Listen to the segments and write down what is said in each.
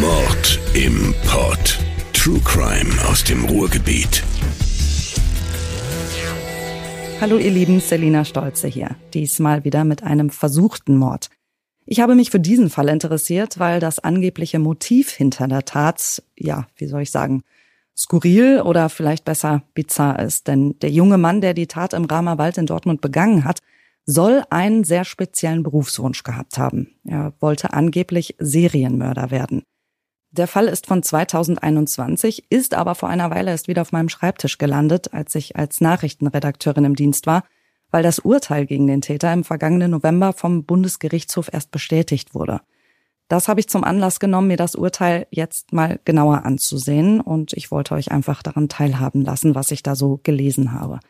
Mord im Pod. True Crime aus dem Ruhrgebiet. Hallo ihr Lieben, Selina Stolze hier. Diesmal wieder mit einem versuchten Mord. Ich habe mich für diesen Fall interessiert, weil das angebliche Motiv hinter der Tat, ja, wie soll ich sagen, skurril oder vielleicht besser bizarr ist. Denn der junge Mann, der die Tat im Ramerwald in Dortmund begangen hat, soll einen sehr speziellen Berufswunsch gehabt haben. Er wollte angeblich Serienmörder werden. Der Fall ist von 2021, ist aber vor einer Weile erst wieder auf meinem Schreibtisch gelandet, als ich als Nachrichtenredakteurin im Dienst war, weil das Urteil gegen den Täter im vergangenen November vom Bundesgerichtshof erst bestätigt wurde. Das habe ich zum Anlass genommen, mir das Urteil jetzt mal genauer anzusehen und ich wollte euch einfach daran teilhaben lassen, was ich da so gelesen habe.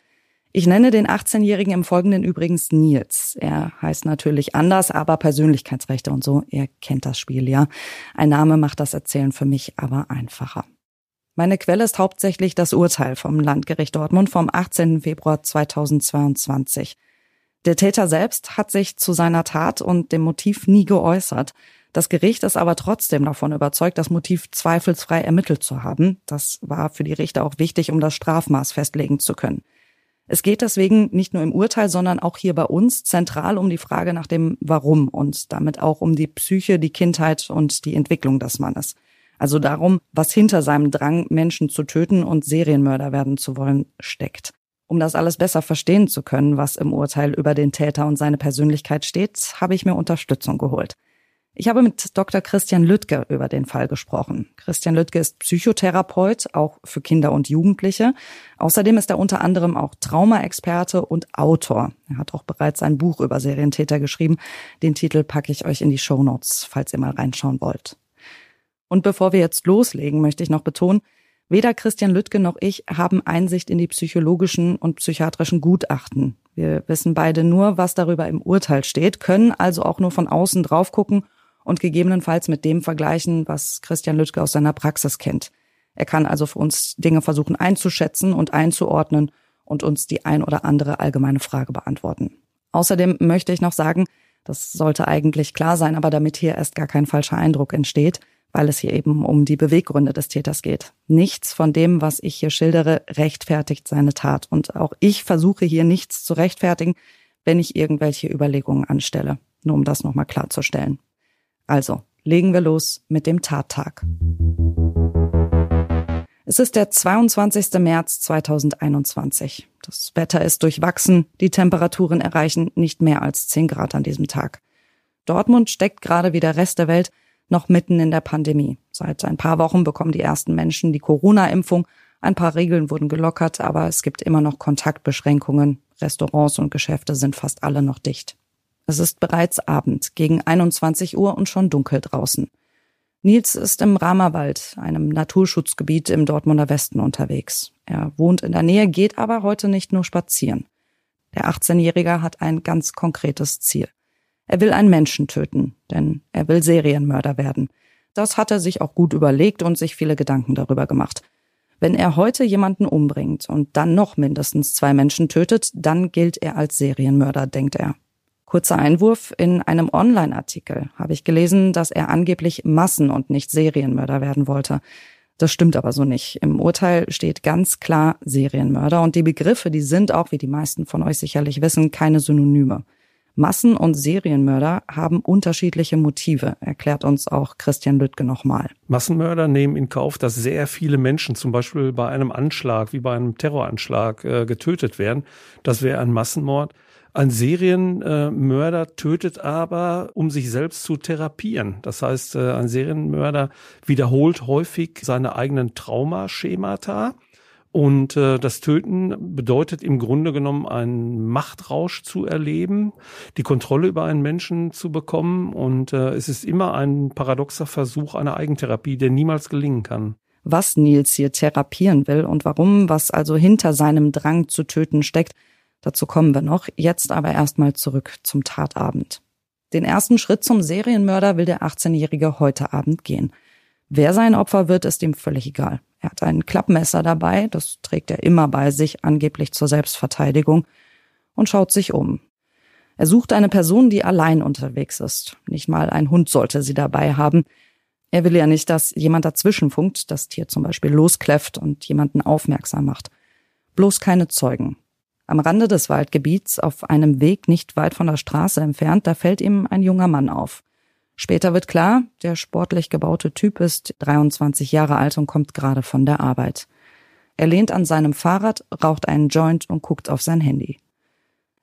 Ich nenne den 18-Jährigen im Folgenden übrigens Nils. Er heißt natürlich anders, aber Persönlichkeitsrechte und so, er kennt das Spiel ja. Ein Name macht das Erzählen für mich aber einfacher. Meine Quelle ist hauptsächlich das Urteil vom Landgericht Dortmund vom 18. Februar 2022. Der Täter selbst hat sich zu seiner Tat und dem Motiv nie geäußert. Das Gericht ist aber trotzdem davon überzeugt, das Motiv zweifelsfrei ermittelt zu haben. Das war für die Richter auch wichtig, um das Strafmaß festlegen zu können. Es geht deswegen nicht nur im Urteil, sondern auch hier bei uns zentral um die Frage nach dem Warum und damit auch um die Psyche, die Kindheit und die Entwicklung des Mannes. Also darum, was hinter seinem Drang, Menschen zu töten und Serienmörder werden zu wollen, steckt. Um das alles besser verstehen zu können, was im Urteil über den Täter und seine Persönlichkeit steht, habe ich mir Unterstützung geholt. Ich habe mit Dr. Christian Lüttke über den Fall gesprochen. Christian Lüttke ist Psychotherapeut, auch für Kinder und Jugendliche. Außerdem ist er unter anderem auch Traumaexperte und Autor. Er hat auch bereits ein Buch über Serientäter geschrieben. Den Titel packe ich euch in die Show Notes, falls ihr mal reinschauen wollt. Und bevor wir jetzt loslegen, möchte ich noch betonen, weder Christian Lüttke noch ich haben Einsicht in die psychologischen und psychiatrischen Gutachten. Wir wissen beide nur, was darüber im Urteil steht, können also auch nur von außen drauf gucken und gegebenenfalls mit dem vergleichen, was Christian Lüttke aus seiner Praxis kennt. Er kann also für uns Dinge versuchen einzuschätzen und einzuordnen und uns die ein oder andere allgemeine Frage beantworten. Außerdem möchte ich noch sagen, das sollte eigentlich klar sein, aber damit hier erst gar kein falscher Eindruck entsteht, weil es hier eben um die Beweggründe des Täters geht. Nichts von dem, was ich hier schildere, rechtfertigt seine Tat. Und auch ich versuche hier nichts zu rechtfertigen, wenn ich irgendwelche Überlegungen anstelle. Nur um das nochmal klarzustellen. Also, legen wir los mit dem Tattag. Es ist der 22. März 2021. Das Wetter ist durchwachsen, die Temperaturen erreichen nicht mehr als 10 Grad an diesem Tag. Dortmund steckt gerade wie der Rest der Welt noch mitten in der Pandemie. Seit ein paar Wochen bekommen die ersten Menschen die Corona-Impfung. Ein paar Regeln wurden gelockert, aber es gibt immer noch Kontaktbeschränkungen. Restaurants und Geschäfte sind fast alle noch dicht. Es ist bereits Abend, gegen 21 Uhr und schon dunkel draußen. Nils ist im Ramerwald, einem Naturschutzgebiet im Dortmunder Westen unterwegs. Er wohnt in der Nähe, geht aber heute nicht nur spazieren. Der 18-Jährige hat ein ganz konkretes Ziel. Er will einen Menschen töten, denn er will Serienmörder werden. Das hat er sich auch gut überlegt und sich viele Gedanken darüber gemacht. Wenn er heute jemanden umbringt und dann noch mindestens zwei Menschen tötet, dann gilt er als Serienmörder, denkt er. Kurzer Einwurf, in einem Online-Artikel habe ich gelesen, dass er angeblich Massen- und nicht Serienmörder werden wollte. Das stimmt aber so nicht. Im Urteil steht ganz klar Serienmörder und die Begriffe, die sind auch, wie die meisten von euch sicherlich wissen, keine Synonyme. Massen- und Serienmörder haben unterschiedliche Motive, erklärt uns auch Christian Lüttke nochmal. Massenmörder nehmen in Kauf, dass sehr viele Menschen zum Beispiel bei einem Anschlag, wie bei einem Terroranschlag, äh, getötet werden. Das wäre ein Massenmord. Ein Serienmörder tötet aber, um sich selbst zu therapieren. Das heißt, äh, ein Serienmörder wiederholt häufig seine eigenen Traumaschemata. Und äh, das Töten bedeutet im Grunde genommen einen Machtrausch zu erleben, die Kontrolle über einen Menschen zu bekommen. Und äh, es ist immer ein paradoxer Versuch einer Eigentherapie, der niemals gelingen kann. Was Nils hier therapieren will und warum, was also hinter seinem Drang zu töten steckt, Dazu kommen wir noch. Jetzt aber erstmal zurück zum Tatabend. Den ersten Schritt zum Serienmörder will der 18-Jährige heute Abend gehen. Wer sein Opfer wird, ist ihm völlig egal. Er hat ein Klappmesser dabei, das trägt er immer bei sich, angeblich zur Selbstverteidigung, und schaut sich um. Er sucht eine Person, die allein unterwegs ist. Nicht mal ein Hund sollte sie dabei haben. Er will ja nicht, dass jemand dazwischenfunkt, das Tier zum Beispiel loskläfft und jemanden aufmerksam macht. Bloß keine Zeugen. Am Rande des Waldgebiets, auf einem Weg nicht weit von der Straße entfernt, da fällt ihm ein junger Mann auf. Später wird klar, der sportlich gebaute Typ ist 23 Jahre alt und kommt gerade von der Arbeit. Er lehnt an seinem Fahrrad, raucht einen Joint und guckt auf sein Handy.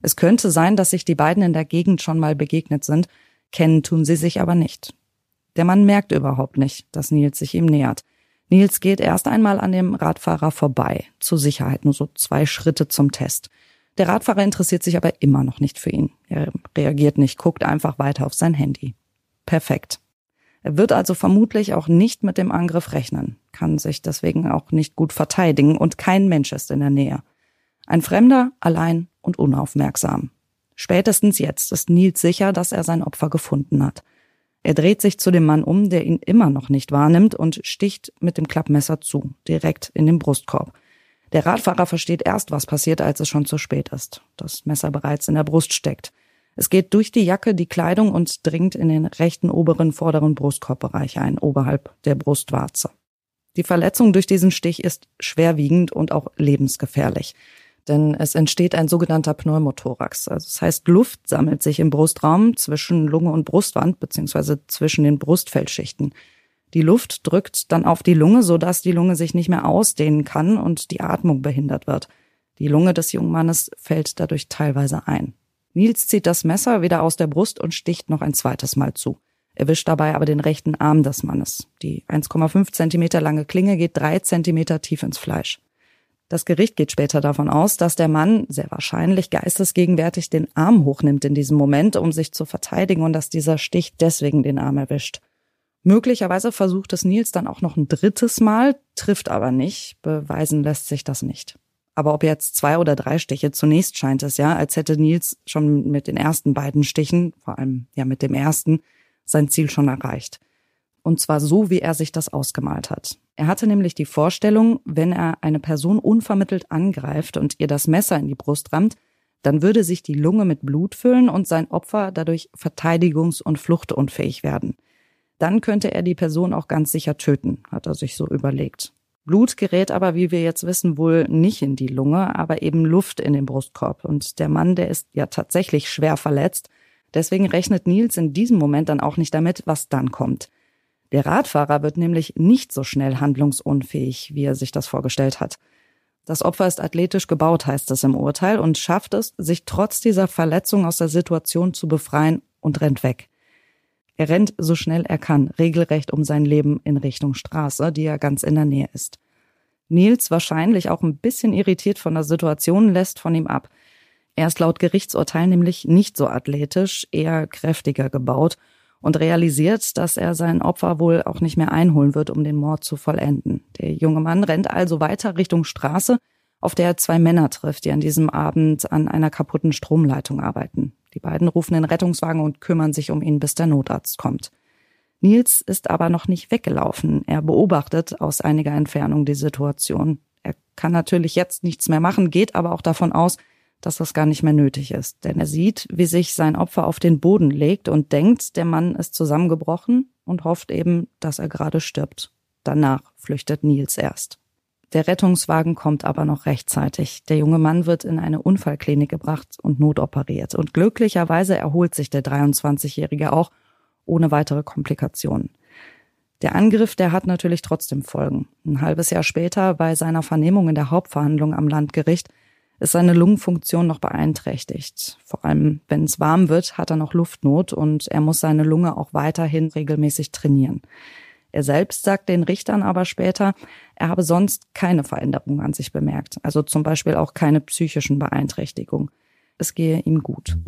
Es könnte sein, dass sich die beiden in der Gegend schon mal begegnet sind, kennen tun sie sich aber nicht. Der Mann merkt überhaupt nicht, dass Nils sich ihm nähert. Nils geht erst einmal an dem Radfahrer vorbei, zur Sicherheit nur so zwei Schritte zum Test. Der Radfahrer interessiert sich aber immer noch nicht für ihn. Er reagiert nicht, guckt einfach weiter auf sein Handy. Perfekt. Er wird also vermutlich auch nicht mit dem Angriff rechnen, kann sich deswegen auch nicht gut verteidigen und kein Mensch ist in der Nähe. Ein Fremder, allein und unaufmerksam. Spätestens jetzt ist Nils sicher, dass er sein Opfer gefunden hat. Er dreht sich zu dem Mann um, der ihn immer noch nicht wahrnimmt und sticht mit dem Klappmesser zu, direkt in den Brustkorb. Der Radfahrer versteht erst, was passiert, als es schon zu spät ist. Das Messer bereits in der Brust steckt. Es geht durch die Jacke, die Kleidung und dringt in den rechten oberen vorderen Brustkorbbereich ein, oberhalb der Brustwarze. Die Verletzung durch diesen Stich ist schwerwiegend und auch lebensgefährlich denn es entsteht ein sogenannter Pneumothorax. Also das heißt, Luft sammelt sich im Brustraum zwischen Lunge und Brustwand beziehungsweise zwischen den Brustfeldschichten. Die Luft drückt dann auf die Lunge, sodass die Lunge sich nicht mehr ausdehnen kann und die Atmung behindert wird. Die Lunge des jungen Mannes fällt dadurch teilweise ein. Nils zieht das Messer wieder aus der Brust und sticht noch ein zweites Mal zu. Er wischt dabei aber den rechten Arm des Mannes. Die 1,5 Zentimeter lange Klinge geht drei Zentimeter tief ins Fleisch. Das Gericht geht später davon aus, dass der Mann sehr wahrscheinlich geistesgegenwärtig den Arm hochnimmt in diesem Moment, um sich zu verteidigen und dass dieser Stich deswegen den Arm erwischt. Möglicherweise versucht es Nils dann auch noch ein drittes Mal, trifft aber nicht, beweisen lässt sich das nicht. Aber ob jetzt zwei oder drei Stiche, zunächst scheint es ja, als hätte Nils schon mit den ersten beiden Stichen, vor allem ja mit dem ersten, sein Ziel schon erreicht. Und zwar so, wie er sich das ausgemalt hat. Er hatte nämlich die Vorstellung, wenn er eine Person unvermittelt angreift und ihr das Messer in die Brust rammt, dann würde sich die Lunge mit Blut füllen und sein Opfer dadurch verteidigungs- und fluchtunfähig werden. Dann könnte er die Person auch ganz sicher töten, hat er sich so überlegt. Blut gerät aber, wie wir jetzt wissen, wohl nicht in die Lunge, aber eben Luft in den Brustkorb. Und der Mann, der ist ja tatsächlich schwer verletzt. Deswegen rechnet Nils in diesem Moment dann auch nicht damit, was dann kommt. Der Radfahrer wird nämlich nicht so schnell handlungsunfähig, wie er sich das vorgestellt hat. Das Opfer ist athletisch gebaut, heißt es im Urteil, und schafft es, sich trotz dieser Verletzung aus der Situation zu befreien und rennt weg. Er rennt so schnell er kann, regelrecht um sein Leben in Richtung Straße, die ja ganz in der Nähe ist. Nils, wahrscheinlich auch ein bisschen irritiert von der Situation, lässt von ihm ab. Er ist laut Gerichtsurteil nämlich nicht so athletisch, eher kräftiger gebaut und realisiert, dass er sein Opfer wohl auch nicht mehr einholen wird, um den Mord zu vollenden. Der junge Mann rennt also weiter Richtung Straße, auf der er zwei Männer trifft, die an diesem Abend an einer kaputten Stromleitung arbeiten. Die beiden rufen den Rettungswagen und kümmern sich um ihn, bis der Notarzt kommt. Nils ist aber noch nicht weggelaufen. Er beobachtet aus einiger Entfernung die Situation. Er kann natürlich jetzt nichts mehr machen, geht aber auch davon aus, dass das gar nicht mehr nötig ist. Denn er sieht, wie sich sein Opfer auf den Boden legt und denkt, der Mann ist zusammengebrochen und hofft eben, dass er gerade stirbt. Danach flüchtet Nils erst. Der Rettungswagen kommt aber noch rechtzeitig. Der junge Mann wird in eine Unfallklinik gebracht und notoperiert. Und glücklicherweise erholt sich der 23-Jährige auch ohne weitere Komplikationen. Der Angriff, der hat natürlich trotzdem Folgen. Ein halbes Jahr später, bei seiner Vernehmung in der Hauptverhandlung am Landgericht, ist seine Lungenfunktion noch beeinträchtigt. Vor allem, wenn es warm wird, hat er noch Luftnot und er muss seine Lunge auch weiterhin regelmäßig trainieren. Er selbst sagt den Richtern aber später, er habe sonst keine Veränderung an sich bemerkt, also zum Beispiel auch keine psychischen Beeinträchtigungen. Es gehe ihm gut.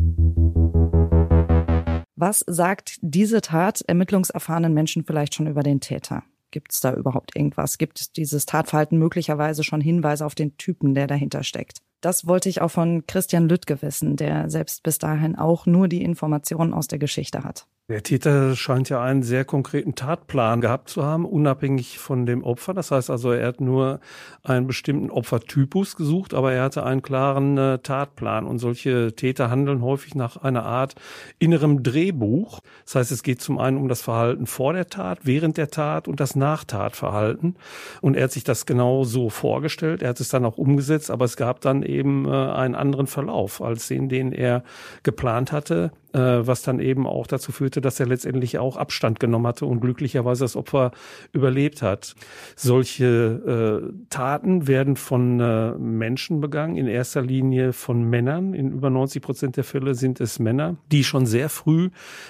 Was sagt diese Tat ermittlungserfahrenen Menschen vielleicht schon über den Täter? Gibt es da überhaupt irgendwas? Gibt es dieses Tatverhalten möglicherweise schon Hinweise auf den Typen, der dahinter steckt? Das wollte ich auch von Christian Lüttke wissen, der selbst bis dahin auch nur die Informationen aus der Geschichte hat. Der Täter scheint ja einen sehr konkreten Tatplan gehabt zu haben, unabhängig von dem Opfer. Das heißt also, er hat nur einen bestimmten Opfertypus gesucht, aber er hatte einen klaren äh, Tatplan. Und solche Täter handeln häufig nach einer Art innerem Drehbuch. Das heißt, es geht zum einen um das Verhalten vor der Tat, während der Tat und das Nachtatverhalten. Und er hat sich das genau so vorgestellt. Er hat es dann auch umgesetzt, aber es gab dann eben äh, einen anderen Verlauf als den, den er geplant hatte äh, was dann eben auch dazu führte, dass er letztendlich auch Abstand genommen hatte und glücklicherweise das Opfer überlebt hat. Solche äh, Taten werden von äh, Menschen begangen, in erster Linie von Männern. In über 90 Prozent der Fälle sind es Männer, die schon sehr früh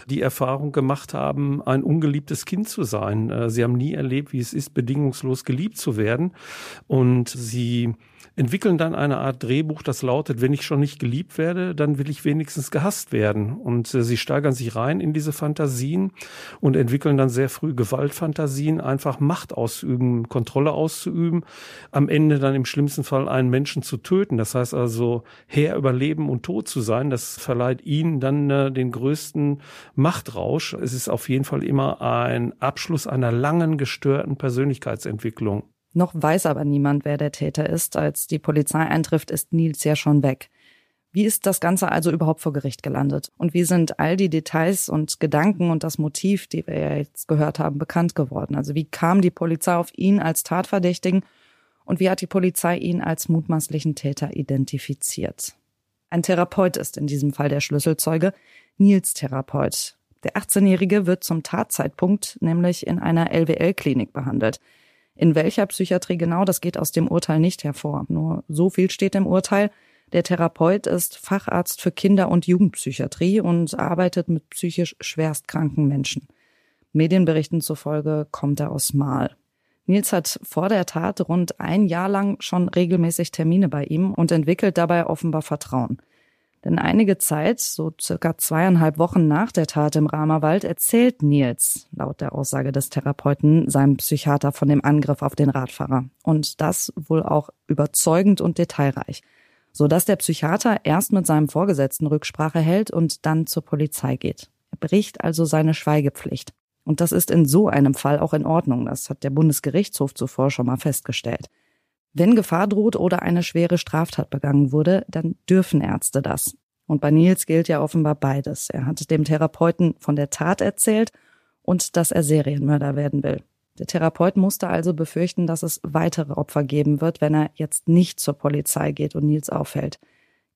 die Erfahrung gemacht haben, ein ungeliebtes Kind zu sein. Äh, sie haben nie erlebt, wie es ist, bedingungslos geliebt zu werden. Und sie entwickeln dann eine Art Drehbuch, das lautet, wenn ich schon nicht geliebt werde, dann will ich wenigstens gehasst werden. Und äh, sie steigern sich rein in diese Fantasien und entwickeln dann sehr früh Gewaltfantasien, einfach Macht ausüben, Kontrolle auszuüben, am Ende dann im schlimmsten Fall einen Menschen zu töten. Das heißt also, Herr über Leben und Tod zu sein, das verleiht ihnen dann äh, den größten Machtrausch. Es ist auf jeden Fall immer ein Abschluss einer langen gestörten Persönlichkeitsentwicklung. Noch weiß aber niemand, wer der Täter ist. Als die Polizei eintrifft, ist Nils ja schon weg. Wie ist das Ganze also überhaupt vor Gericht gelandet? Und wie sind all die Details und Gedanken und das Motiv, die wir ja jetzt gehört haben, bekannt geworden? Also wie kam die Polizei auf ihn als Tatverdächtigen und wie hat die Polizei ihn als mutmaßlichen Täter identifiziert? Ein Therapeut ist in diesem Fall der Schlüsselzeuge, Nils Therapeut. Der 18-Jährige wird zum Tatzeitpunkt nämlich in einer LWL-Klinik behandelt. In welcher Psychiatrie genau, das geht aus dem Urteil nicht hervor. Nur so viel steht im Urteil. Der Therapeut ist Facharzt für Kinder- und Jugendpsychiatrie und arbeitet mit psychisch schwerstkranken Menschen. Medienberichten zufolge kommt er aus Mal. Nils hat vor der Tat rund ein Jahr lang schon regelmäßig Termine bei ihm und entwickelt dabei offenbar Vertrauen. Denn einige Zeit, so circa zweieinhalb Wochen nach der Tat im Ramerwald, erzählt Nils, laut der Aussage des Therapeuten, seinem Psychiater von dem Angriff auf den Radfahrer. Und das wohl auch überzeugend und detailreich. So dass der Psychiater erst mit seinem Vorgesetzten Rücksprache hält und dann zur Polizei geht. Er bricht also seine Schweigepflicht. Und das ist in so einem Fall auch in Ordnung. Das hat der Bundesgerichtshof zuvor schon mal festgestellt. Wenn Gefahr droht oder eine schwere Straftat begangen wurde, dann dürfen Ärzte das. Und bei Nils gilt ja offenbar beides. Er hat dem Therapeuten von der Tat erzählt und dass er Serienmörder werden will. Der Therapeut musste also befürchten, dass es weitere Opfer geben wird, wenn er jetzt nicht zur Polizei geht und Nils aufhält.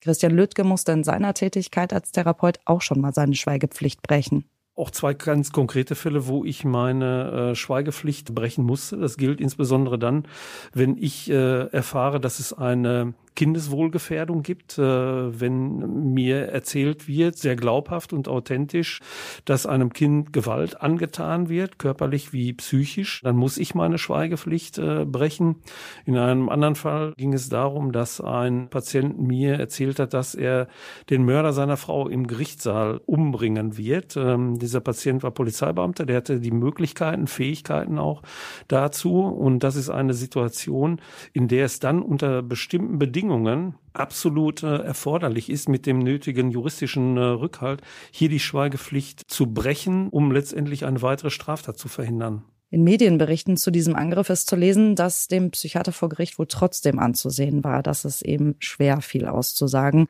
Christian Lüttke musste in seiner Tätigkeit als Therapeut auch schon mal seine Schweigepflicht brechen auch zwei ganz konkrete Fälle, wo ich meine äh, Schweigepflicht brechen musste. Das gilt insbesondere dann, wenn ich äh, erfahre, dass es eine Kindeswohlgefährdung gibt, äh, wenn mir erzählt wird, sehr glaubhaft und authentisch, dass einem Kind Gewalt angetan wird, körperlich wie psychisch, dann muss ich meine Schweigepflicht äh, brechen. In einem anderen Fall ging es darum, dass ein Patient mir erzählt hat, dass er den Mörder seiner Frau im Gerichtssaal umbringen wird. Ähm, dieser Patient war Polizeibeamter, der hatte die Möglichkeiten, Fähigkeiten auch dazu. Und das ist eine Situation, in der es dann unter bestimmten Bedingungen Bedingungen absolut äh, erforderlich ist, mit dem nötigen juristischen äh, Rückhalt, hier die Schweigepflicht zu brechen, um letztendlich eine weitere Straftat zu verhindern. In Medienberichten zu diesem Angriff ist zu lesen, dass dem Psychiater vor Gericht wohl trotzdem anzusehen war, dass es eben schwer fiel auszusagen.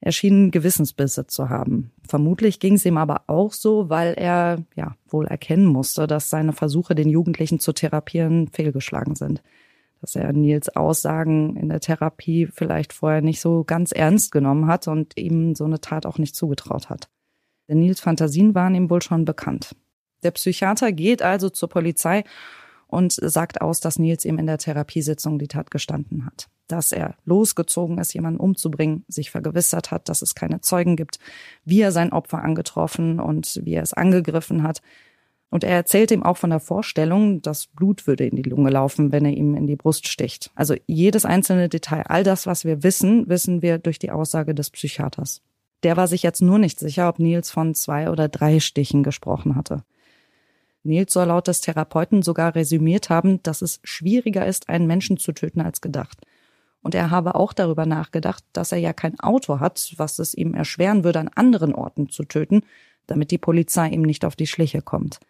Er schien Gewissensbisse zu haben. Vermutlich ging es ihm aber auch so, weil er ja wohl erkennen musste, dass seine Versuche, den Jugendlichen zu therapieren, fehlgeschlagen sind dass er Nils Aussagen in der Therapie vielleicht vorher nicht so ganz ernst genommen hat und ihm so eine Tat auch nicht zugetraut hat. Denn Nils Fantasien waren ihm wohl schon bekannt. Der Psychiater geht also zur Polizei und sagt aus, dass Nils ihm in der Therapiesitzung die Tat gestanden hat. Dass er losgezogen ist, jemanden umzubringen, sich vergewissert hat, dass es keine Zeugen gibt, wie er sein Opfer angetroffen und wie er es angegriffen hat und er erzählt ihm auch von der Vorstellung, dass Blut würde in die Lunge laufen, wenn er ihm in die Brust sticht. Also jedes einzelne Detail, all das, was wir wissen, wissen wir durch die Aussage des Psychiaters. Der war sich jetzt nur nicht sicher, ob Nils von zwei oder drei Stichen gesprochen hatte. Nils soll laut des Therapeuten sogar resümiert haben, dass es schwieriger ist, einen Menschen zu töten als gedacht. Und er habe auch darüber nachgedacht, dass er ja kein Auto hat, was es ihm erschweren würde, an anderen Orten zu töten, damit die Polizei ihm nicht auf die Schliche kommt.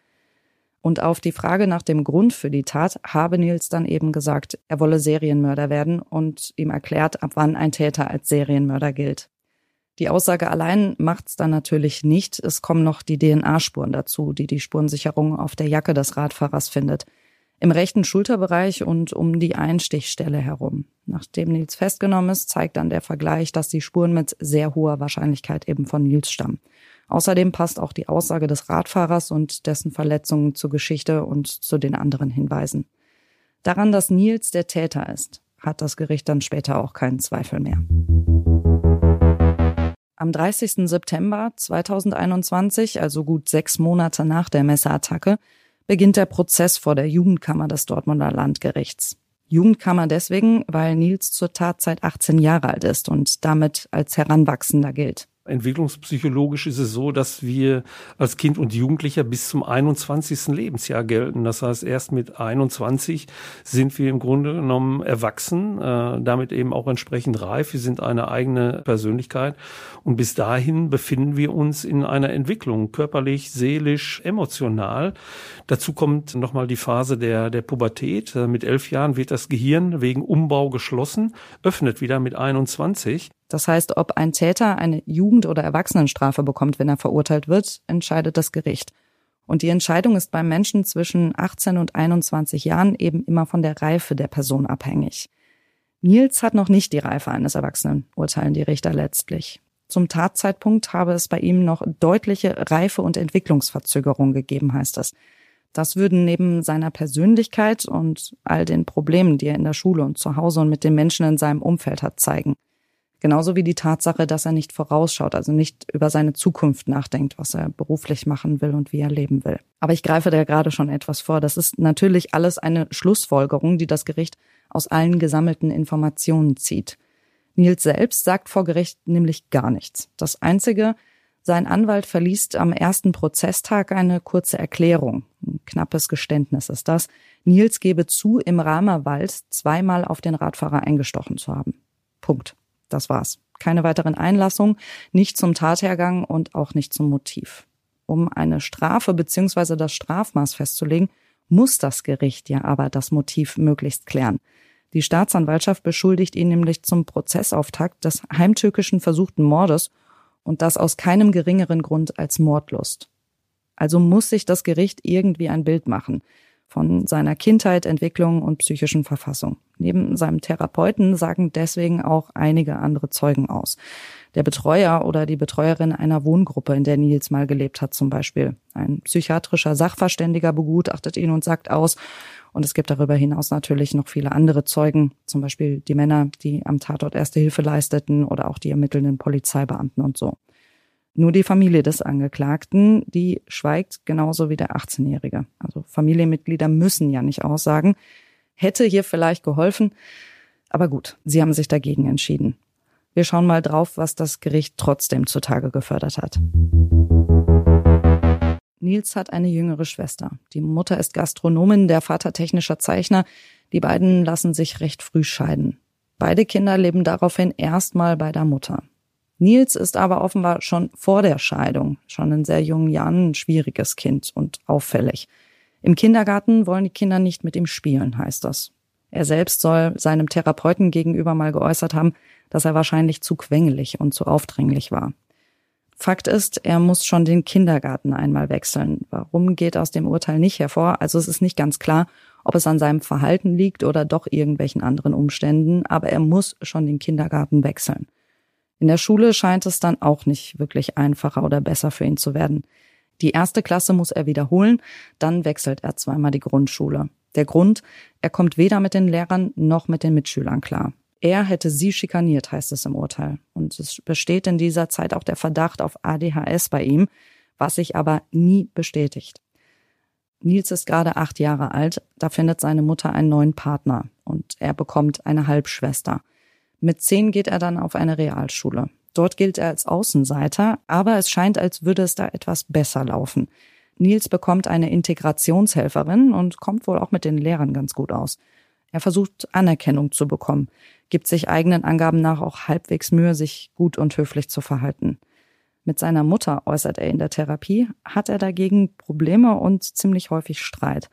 Und auf die Frage nach dem Grund für die Tat habe Nils dann eben gesagt, er wolle Serienmörder werden und ihm erklärt, ab wann ein Täter als Serienmörder gilt. Die Aussage allein macht's dann natürlich nicht. Es kommen noch die DNA-Spuren dazu, die die Spurensicherung auf der Jacke des Radfahrers findet. Im rechten Schulterbereich und um die Einstichstelle herum. Nachdem Nils festgenommen ist, zeigt dann der Vergleich, dass die Spuren mit sehr hoher Wahrscheinlichkeit eben von Nils stammen. Außerdem passt auch die Aussage des Radfahrers und dessen Verletzungen zur Geschichte und zu den anderen Hinweisen. Daran, dass Nils der Täter ist, hat das Gericht dann später auch keinen Zweifel mehr. Am 30. September 2021, also gut sechs Monate nach der Messerattacke, beginnt der Prozess vor der Jugendkammer des Dortmunder Landgerichts. Jugendkammer deswegen, weil Nils zur Tatzeit 18 Jahre alt ist und damit als Heranwachsender gilt. Entwicklungspsychologisch ist es so, dass wir als Kind und Jugendlicher bis zum 21. Lebensjahr gelten. Das heißt, erst mit 21 sind wir im Grunde genommen erwachsen, äh, damit eben auch entsprechend reif. Wir sind eine eigene Persönlichkeit und bis dahin befinden wir uns in einer Entwicklung, körperlich, seelisch, emotional. Dazu kommt nochmal die Phase der, der Pubertät. Äh, mit elf Jahren wird das Gehirn wegen Umbau geschlossen, öffnet wieder mit 21. Das heißt, ob ein Täter eine Jugend- oder Erwachsenenstrafe bekommt, wenn er verurteilt wird, entscheidet das Gericht. Und die Entscheidung ist beim Menschen zwischen 18 und 21 Jahren eben immer von der Reife der Person abhängig. Nils hat noch nicht die Reife eines Erwachsenen, urteilen die Richter letztlich. Zum Tatzeitpunkt habe es bei ihm noch deutliche Reife- und Entwicklungsverzögerung gegeben, heißt es. Das würden neben seiner Persönlichkeit und all den Problemen, die er in der Schule und zu Hause und mit den Menschen in seinem Umfeld hat, zeigen. Genauso wie die Tatsache, dass er nicht vorausschaut, also nicht über seine Zukunft nachdenkt, was er beruflich machen will und wie er leben will. Aber ich greife da gerade schon etwas vor. Das ist natürlich alles eine Schlussfolgerung, die das Gericht aus allen gesammelten Informationen zieht. Nils selbst sagt vor Gericht nämlich gar nichts. Das Einzige, sein Anwalt verliest am ersten Prozesstag eine kurze Erklärung. Ein knappes Geständnis ist das. Nils gebe zu, im Ramerwald zweimal auf den Radfahrer eingestochen zu haben. Punkt. Das war's. Keine weiteren Einlassungen, nicht zum Tathergang und auch nicht zum Motiv. Um eine Strafe bzw. das Strafmaß festzulegen, muss das Gericht ja aber das Motiv möglichst klären. Die Staatsanwaltschaft beschuldigt ihn nämlich zum Prozessauftakt des heimtückischen versuchten Mordes und das aus keinem geringeren Grund als Mordlust. Also muss sich das Gericht irgendwie ein Bild machen von seiner Kindheit, Entwicklung und psychischen Verfassung. Neben seinem Therapeuten sagen deswegen auch einige andere Zeugen aus. Der Betreuer oder die Betreuerin einer Wohngruppe, in der Nils mal gelebt hat zum Beispiel. Ein psychiatrischer Sachverständiger begutachtet ihn und sagt aus. Und es gibt darüber hinaus natürlich noch viele andere Zeugen, zum Beispiel die Männer, die am Tatort erste Hilfe leisteten oder auch die ermittelnden Polizeibeamten und so. Nur die Familie des Angeklagten, die schweigt genauso wie der 18-Jährige. Also Familienmitglieder müssen ja nicht aussagen. Hätte hier vielleicht geholfen. Aber gut, sie haben sich dagegen entschieden. Wir schauen mal drauf, was das Gericht trotzdem zutage gefördert hat. Nils hat eine jüngere Schwester. Die Mutter ist Gastronomin, der Vater technischer Zeichner. Die beiden lassen sich recht früh scheiden. Beide Kinder leben daraufhin erstmal bei der Mutter. Nils ist aber offenbar schon vor der Scheidung, schon in sehr jungen Jahren ein schwieriges Kind und auffällig. Im Kindergarten wollen die Kinder nicht mit ihm spielen, heißt das. Er selbst soll seinem Therapeuten gegenüber mal geäußert haben, dass er wahrscheinlich zu quengelig und zu aufdringlich war. Fakt ist, er muss schon den Kindergarten einmal wechseln. Warum geht aus dem Urteil nicht hervor? Also es ist nicht ganz klar, ob es an seinem Verhalten liegt oder doch irgendwelchen anderen Umständen, aber er muss schon den Kindergarten wechseln. In der Schule scheint es dann auch nicht wirklich einfacher oder besser für ihn zu werden. Die erste Klasse muss er wiederholen, dann wechselt er zweimal die Grundschule. Der Grund, er kommt weder mit den Lehrern noch mit den Mitschülern klar. Er hätte sie schikaniert, heißt es im Urteil. Und es besteht in dieser Zeit auch der Verdacht auf ADHS bei ihm, was sich aber nie bestätigt. Nils ist gerade acht Jahre alt, da findet seine Mutter einen neuen Partner und er bekommt eine Halbschwester. Mit zehn geht er dann auf eine Realschule. Dort gilt er als Außenseiter, aber es scheint, als würde es da etwas besser laufen. Nils bekommt eine Integrationshelferin und kommt wohl auch mit den Lehrern ganz gut aus. Er versucht Anerkennung zu bekommen. gibt sich eigenen Angaben nach auch halbwegs Mühe, sich gut und höflich zu verhalten. Mit seiner Mutter, äußert er in der Therapie, hat er dagegen Probleme und ziemlich häufig Streit.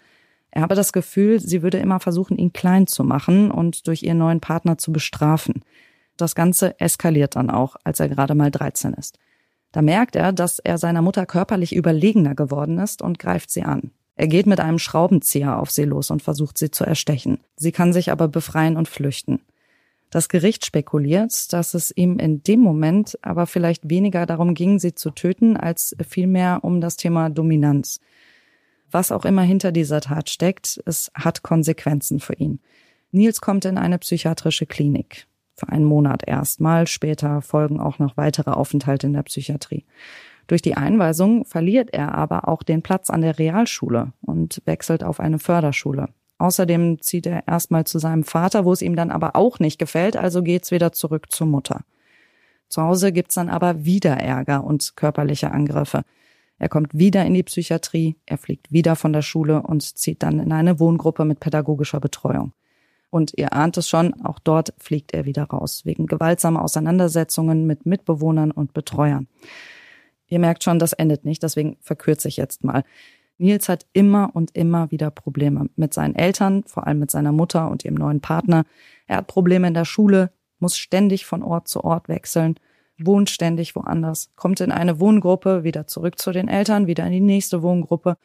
Er habe das Gefühl, sie würde immer versuchen, ihn klein zu machen und durch ihren neuen Partner zu bestrafen. Das Ganze eskaliert dann auch, als er gerade mal 13 ist. Da merkt er, dass er seiner Mutter körperlich überlegener geworden ist und greift sie an. Er geht mit einem Schraubenzieher auf sie los und versucht sie zu erstechen. Sie kann sich aber befreien und flüchten. Das Gericht spekuliert, dass es ihm in dem Moment aber vielleicht weniger darum ging, sie zu töten, als vielmehr um das Thema Dominanz. Was auch immer hinter dieser Tat steckt, es hat Konsequenzen für ihn. Nils kommt in eine psychiatrische Klinik. Für einen Monat erstmal, später folgen auch noch weitere Aufenthalte in der Psychiatrie. Durch die Einweisung verliert er aber auch den Platz an der Realschule und wechselt auf eine Förderschule. Außerdem zieht er erstmal zu seinem Vater, wo es ihm dann aber auch nicht gefällt, also geht's wieder zurück zur Mutter. Zu Hause gibt's dann aber wieder Ärger und körperliche Angriffe. Er kommt wieder in die Psychiatrie, er fliegt wieder von der Schule und zieht dann in eine Wohngruppe mit pädagogischer Betreuung. Und ihr ahnt es schon, auch dort fliegt er wieder raus, wegen gewaltsamer Auseinandersetzungen mit Mitbewohnern und Betreuern. Ihr merkt schon, das endet nicht, deswegen verkürze ich jetzt mal. Nils hat immer und immer wieder Probleme mit seinen Eltern, vor allem mit seiner Mutter und ihrem neuen Partner. Er hat Probleme in der Schule, muss ständig von Ort zu Ort wechseln, wohnt ständig woanders, kommt in eine Wohngruppe, wieder zurück zu den Eltern, wieder in die nächste Wohngruppe.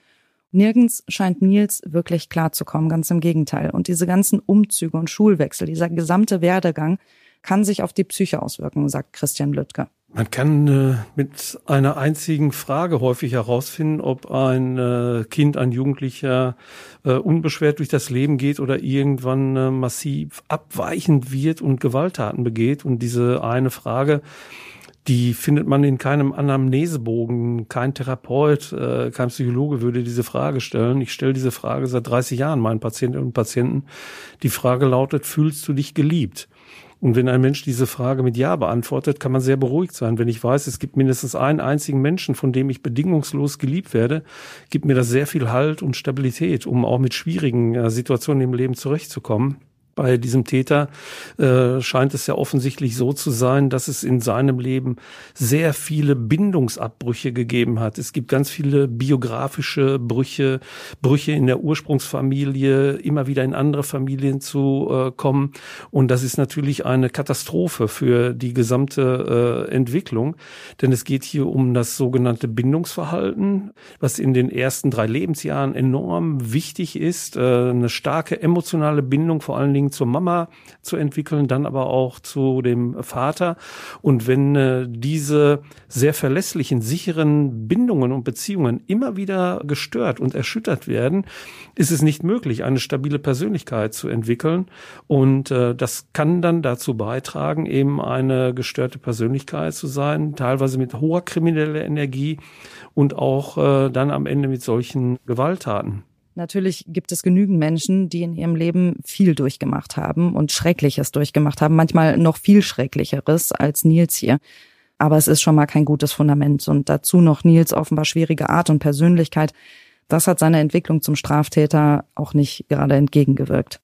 Nirgends scheint Nils wirklich klarzukommen, ganz im Gegenteil. Und diese ganzen Umzüge und Schulwechsel, dieser gesamte Werdegang kann sich auf die Psyche auswirken, sagt Christian Lüttke. Man kann äh, mit einer einzigen Frage häufig herausfinden, ob ein äh, Kind, ein Jugendlicher äh, unbeschwert durch das Leben geht oder irgendwann äh, massiv abweichend wird und Gewalttaten begeht. Und diese eine Frage, die findet man in keinem Anamnesebogen. Kein Therapeut, äh, kein Psychologe würde diese Frage stellen. Ich stelle diese Frage seit 30 Jahren meinen Patientinnen und Patienten. Die Frage lautet, fühlst du dich geliebt? Und wenn ein Mensch diese Frage mit Ja beantwortet, kann man sehr beruhigt sein. Wenn ich weiß, es gibt mindestens einen einzigen Menschen, von dem ich bedingungslos geliebt werde, gibt mir das sehr viel Halt und Stabilität, um auch mit schwierigen äh, Situationen im Leben zurechtzukommen bei diesem Täter äh, scheint es ja offensichtlich so zu sein, dass es in seinem Leben sehr viele Bindungsabbrüche gegeben hat. Es gibt ganz viele biografische Brüche, Brüche in der Ursprungsfamilie, immer wieder in andere Familien zu äh, kommen. Und das ist natürlich eine Katastrophe für die gesamte äh, Entwicklung, denn es geht hier um das sogenannte Bindungsverhalten, was in den ersten drei Lebensjahren enorm wichtig ist. Äh, eine starke emotionale Bindung, vor allen Dingen Dingen zur Mama zu entwickeln, dann aber auch zu dem Vater. Und wenn äh, diese sehr verlässlichen, sicheren Bindungen und Beziehungen immer wieder gestört und erschüttert werden, ist es nicht möglich, eine stabile Persönlichkeit zu entwickeln. Und äh, das kann dann dazu beitragen, eben eine gestörte Persönlichkeit zu sein, teilweise mit hoher krimineller Energie und auch äh, dann am Ende mit solchen Gewalttaten. Natürlich gibt es genügend Menschen, die in ihrem Leben viel durchgemacht haben und Schreckliches durchgemacht haben, manchmal noch viel Schrecklicheres als Nils hier. Aber es ist schon mal kein gutes Fundament und dazu noch Nils offenbar schwierige Art und Persönlichkeit. Das hat seiner Entwicklung zum Straftäter auch nicht gerade entgegengewirkt.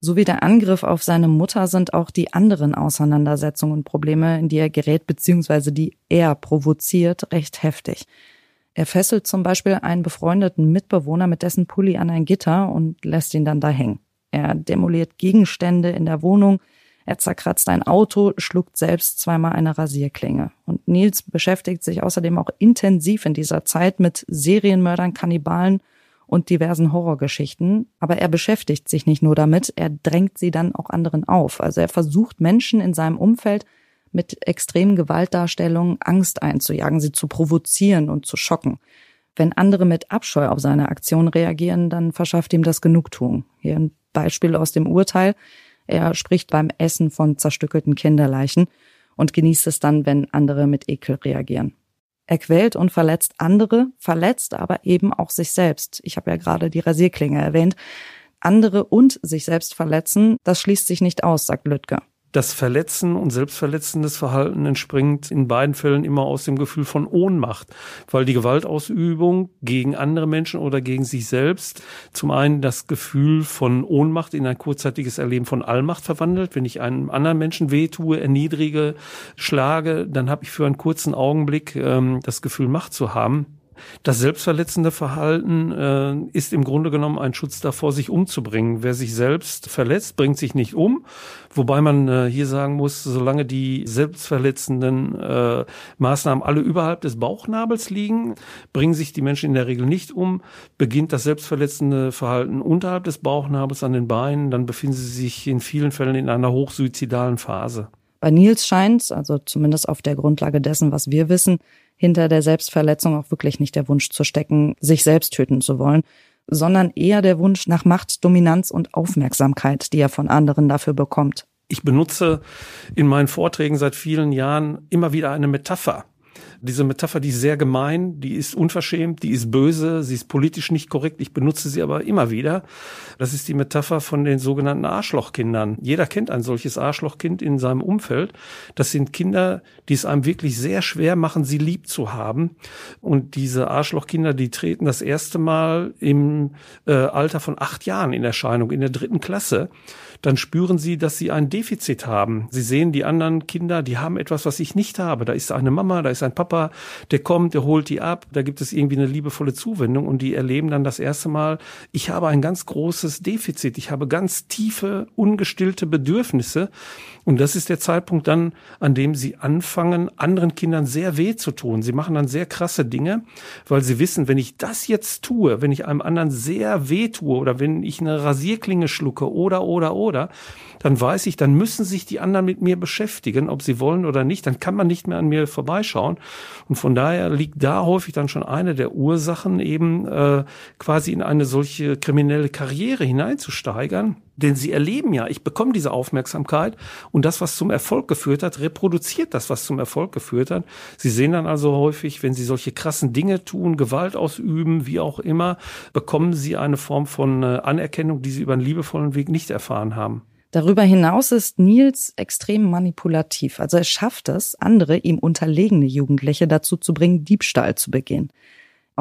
So wie der Angriff auf seine Mutter sind auch die anderen Auseinandersetzungen und Probleme, in die er gerät bzw. die er provoziert, recht heftig. Er fesselt zum Beispiel einen befreundeten Mitbewohner mit dessen Pulli an ein Gitter und lässt ihn dann da hängen. Er demoliert Gegenstände in der Wohnung, er zerkratzt ein Auto, schluckt selbst zweimal eine Rasierklinge. Und Nils beschäftigt sich außerdem auch intensiv in dieser Zeit mit Serienmördern, Kannibalen und diversen Horrorgeschichten. Aber er beschäftigt sich nicht nur damit, er drängt sie dann auch anderen auf. Also er versucht Menschen in seinem Umfeld mit extremen Gewaltdarstellungen Angst einzujagen, sie zu provozieren und zu schocken. Wenn andere mit Abscheu auf seine Aktion reagieren, dann verschafft ihm das Genugtuung. Hier ein Beispiel aus dem Urteil. Er spricht beim Essen von zerstückelten Kinderleichen und genießt es dann, wenn andere mit Ekel reagieren. Er quält und verletzt andere, verletzt aber eben auch sich selbst. Ich habe ja gerade die Rasierklinge erwähnt. Andere und sich selbst verletzen, das schließt sich nicht aus, sagt Lüttke. Das Verletzen und selbstverletzendes Verhalten entspringt in beiden Fällen immer aus dem Gefühl von Ohnmacht, weil die Gewaltausübung gegen andere Menschen oder gegen sich selbst zum einen das Gefühl von Ohnmacht in ein kurzzeitiges Erleben von Allmacht verwandelt. Wenn ich einem anderen Menschen wehtue, erniedrige, schlage, dann habe ich für einen kurzen Augenblick ähm, das Gefühl, Macht zu haben. Das selbstverletzende Verhalten äh, ist im Grunde genommen ein Schutz davor, sich umzubringen. Wer sich selbst verletzt, bringt sich nicht um. Wobei man äh, hier sagen muss, solange die selbstverletzenden äh, Maßnahmen alle überhalb des Bauchnabels liegen, bringen sich die Menschen in der Regel nicht um. Beginnt das selbstverletzende Verhalten unterhalb des Bauchnabels an den Beinen, dann befinden sie sich in vielen Fällen in einer hochsuizidalen Phase. Bei Nils scheint, also zumindest auf der Grundlage dessen, was wir wissen, hinter der Selbstverletzung auch wirklich nicht der Wunsch zu stecken, sich selbst töten zu wollen, sondern eher der Wunsch nach Macht, Dominanz und Aufmerksamkeit, die er von anderen dafür bekommt. Ich benutze in meinen Vorträgen seit vielen Jahren immer wieder eine Metapher. Diese Metapher, die ist sehr gemein, die ist unverschämt, die ist böse, sie ist politisch nicht korrekt. Ich benutze sie aber immer wieder. Das ist die Metapher von den sogenannten Arschlochkindern. Jeder kennt ein solches Arschlochkind in seinem Umfeld. Das sind Kinder, die es einem wirklich sehr schwer machen, sie lieb zu haben. Und diese Arschlochkinder, die treten das erste Mal im äh, Alter von acht Jahren in Erscheinung, in der dritten Klasse dann spüren sie, dass sie ein Defizit haben. Sie sehen die anderen Kinder, die haben etwas, was ich nicht habe. Da ist eine Mama, da ist ein Papa, der kommt, der holt die ab, da gibt es irgendwie eine liebevolle Zuwendung und die erleben dann das erste Mal, ich habe ein ganz großes Defizit, ich habe ganz tiefe, ungestillte Bedürfnisse und das ist der Zeitpunkt dann, an dem sie anfangen, anderen Kindern sehr weh zu tun. Sie machen dann sehr krasse Dinge, weil sie wissen, wenn ich das jetzt tue, wenn ich einem anderen sehr weh tue oder wenn ich eine Rasierklinge schlucke oder, oder, oder, dann weiß ich, dann müssen sich die anderen mit mir beschäftigen, ob sie wollen oder nicht. Dann kann man nicht mehr an mir vorbeischauen. Und von daher liegt da häufig dann schon eine der Ursachen, eben äh, quasi in eine solche kriminelle Karriere hineinzusteigern. Denn sie erleben ja, ich bekomme diese Aufmerksamkeit und das, was zum Erfolg geführt hat, reproduziert das, was zum Erfolg geführt hat. Sie sehen dann also häufig, wenn sie solche krassen Dinge tun, Gewalt ausüben, wie auch immer, bekommen sie eine Form von äh, Anerkennung, die sie über einen liebevollen Weg nicht erfahren haben. Darüber hinaus ist Nils extrem manipulativ. Also er schafft es, andere ihm unterlegene Jugendliche dazu zu bringen, Diebstahl zu begehen.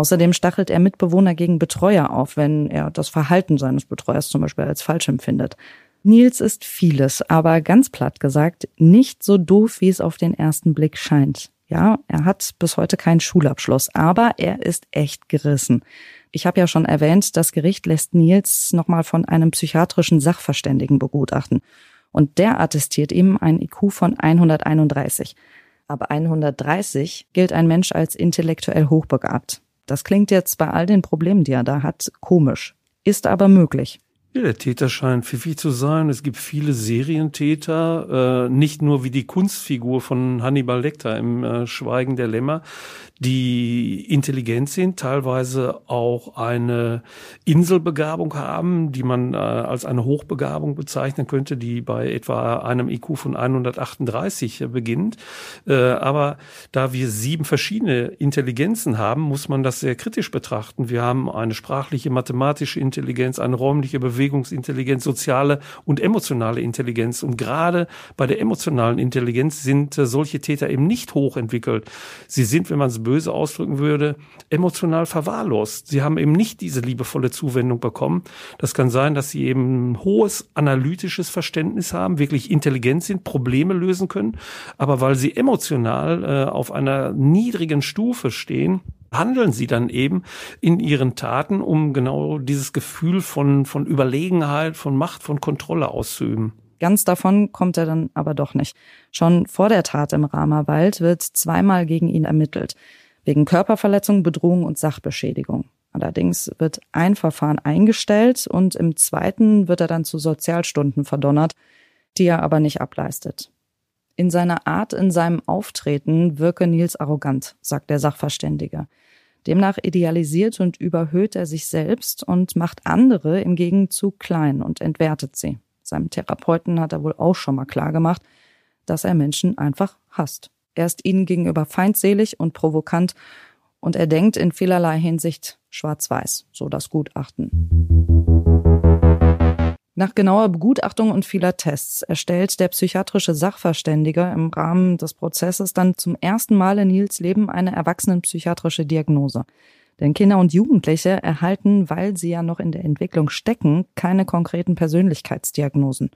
Außerdem stachelt er Mitbewohner gegen Betreuer auf, wenn er das Verhalten seines Betreuers zum Beispiel als falsch empfindet. Nils ist vieles, aber ganz platt gesagt, nicht so doof, wie es auf den ersten Blick scheint. Ja, er hat bis heute keinen Schulabschluss, aber er ist echt gerissen. Ich habe ja schon erwähnt, das Gericht lässt Nils nochmal von einem psychiatrischen Sachverständigen begutachten. Und der attestiert ihm ein IQ von 131. Aber 130 gilt ein Mensch als intellektuell hochbegabt. Das klingt jetzt bei all den Problemen, die er da hat, komisch. Ist aber möglich. Ja, der Täter scheint pfiffig zu sein. Es gibt viele Serientäter, äh, nicht nur wie die Kunstfigur von Hannibal Lecter im äh, Schweigen der Lämmer, die intelligent sind, teilweise auch eine Inselbegabung haben, die man äh, als eine Hochbegabung bezeichnen könnte, die bei etwa einem IQ von 138 beginnt. Äh, aber da wir sieben verschiedene Intelligenzen haben, muss man das sehr kritisch betrachten. Wir haben eine sprachliche, mathematische Intelligenz, eine räumliche Bewegungsintelligenz, soziale und emotionale Intelligenz. Und gerade bei der emotionalen Intelligenz sind äh, solche Täter eben nicht hochentwickelt. Sie sind, wenn man es böse ausdrücken würde, emotional verwahrlost. Sie haben eben nicht diese liebevolle Zuwendung bekommen. Das kann sein, dass sie eben ein hohes analytisches Verständnis haben, wirklich intelligent sind, Probleme lösen können, aber weil sie emotional äh, auf einer niedrigen Stufe stehen, handeln sie dann eben in ihren Taten, um genau dieses Gefühl von, von Überlegenheit, von Macht, von Kontrolle auszuüben. Ganz davon kommt er dann aber doch nicht. Schon vor der Tat im Ramerwald wird zweimal gegen ihn ermittelt. Wegen Körperverletzung, Bedrohung und Sachbeschädigung. Allerdings wird ein Verfahren eingestellt und im zweiten wird er dann zu Sozialstunden verdonnert, die er aber nicht ableistet. In seiner Art, in seinem Auftreten wirke Nils arrogant, sagt der Sachverständige. Demnach idealisiert und überhöht er sich selbst und macht andere im Gegenzug klein und entwertet sie. Seinem Therapeuten hat er wohl auch schon mal klargemacht, dass er Menschen einfach hasst. Er ist ihnen gegenüber feindselig und provokant und er denkt in vielerlei Hinsicht schwarz-weiß, so das Gutachten. Nach genauer Begutachtung und vieler Tests erstellt der psychiatrische Sachverständige im Rahmen des Prozesses dann zum ersten Mal in Nils Leben eine erwachsenenpsychiatrische Diagnose. Denn Kinder und Jugendliche erhalten, weil sie ja noch in der Entwicklung stecken, keine konkreten Persönlichkeitsdiagnosen.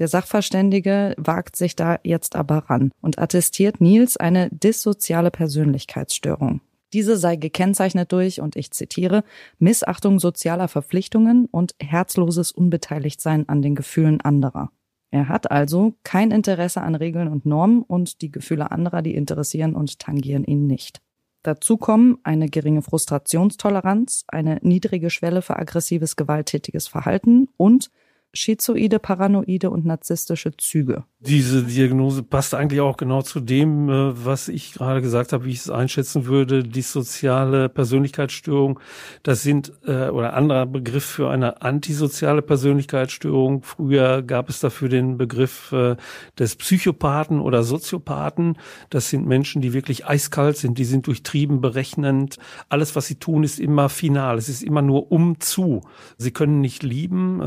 Der Sachverständige wagt sich da jetzt aber ran und attestiert Nils eine dissoziale Persönlichkeitsstörung. Diese sei gekennzeichnet durch, und ich zitiere, Missachtung sozialer Verpflichtungen und herzloses Unbeteiligtsein an den Gefühlen anderer. Er hat also kein Interesse an Regeln und Normen und die Gefühle anderer, die interessieren und tangieren ihn nicht. Dazu kommen eine geringe Frustrationstoleranz, eine niedrige Schwelle für aggressives, gewalttätiges Verhalten und schizoide, paranoide und narzisstische Züge. Diese Diagnose passt eigentlich auch genau zu dem, äh, was ich gerade gesagt habe, wie ich es einschätzen würde. Die soziale Persönlichkeitsstörung, das sind äh, oder anderer Begriff für eine antisoziale Persönlichkeitsstörung. Früher gab es dafür den Begriff äh, des Psychopathen oder Soziopathen. Das sind Menschen, die wirklich eiskalt sind, die sind durchtrieben, berechnend. Alles, was sie tun, ist immer final. Es ist immer nur um zu. Sie können nicht lieben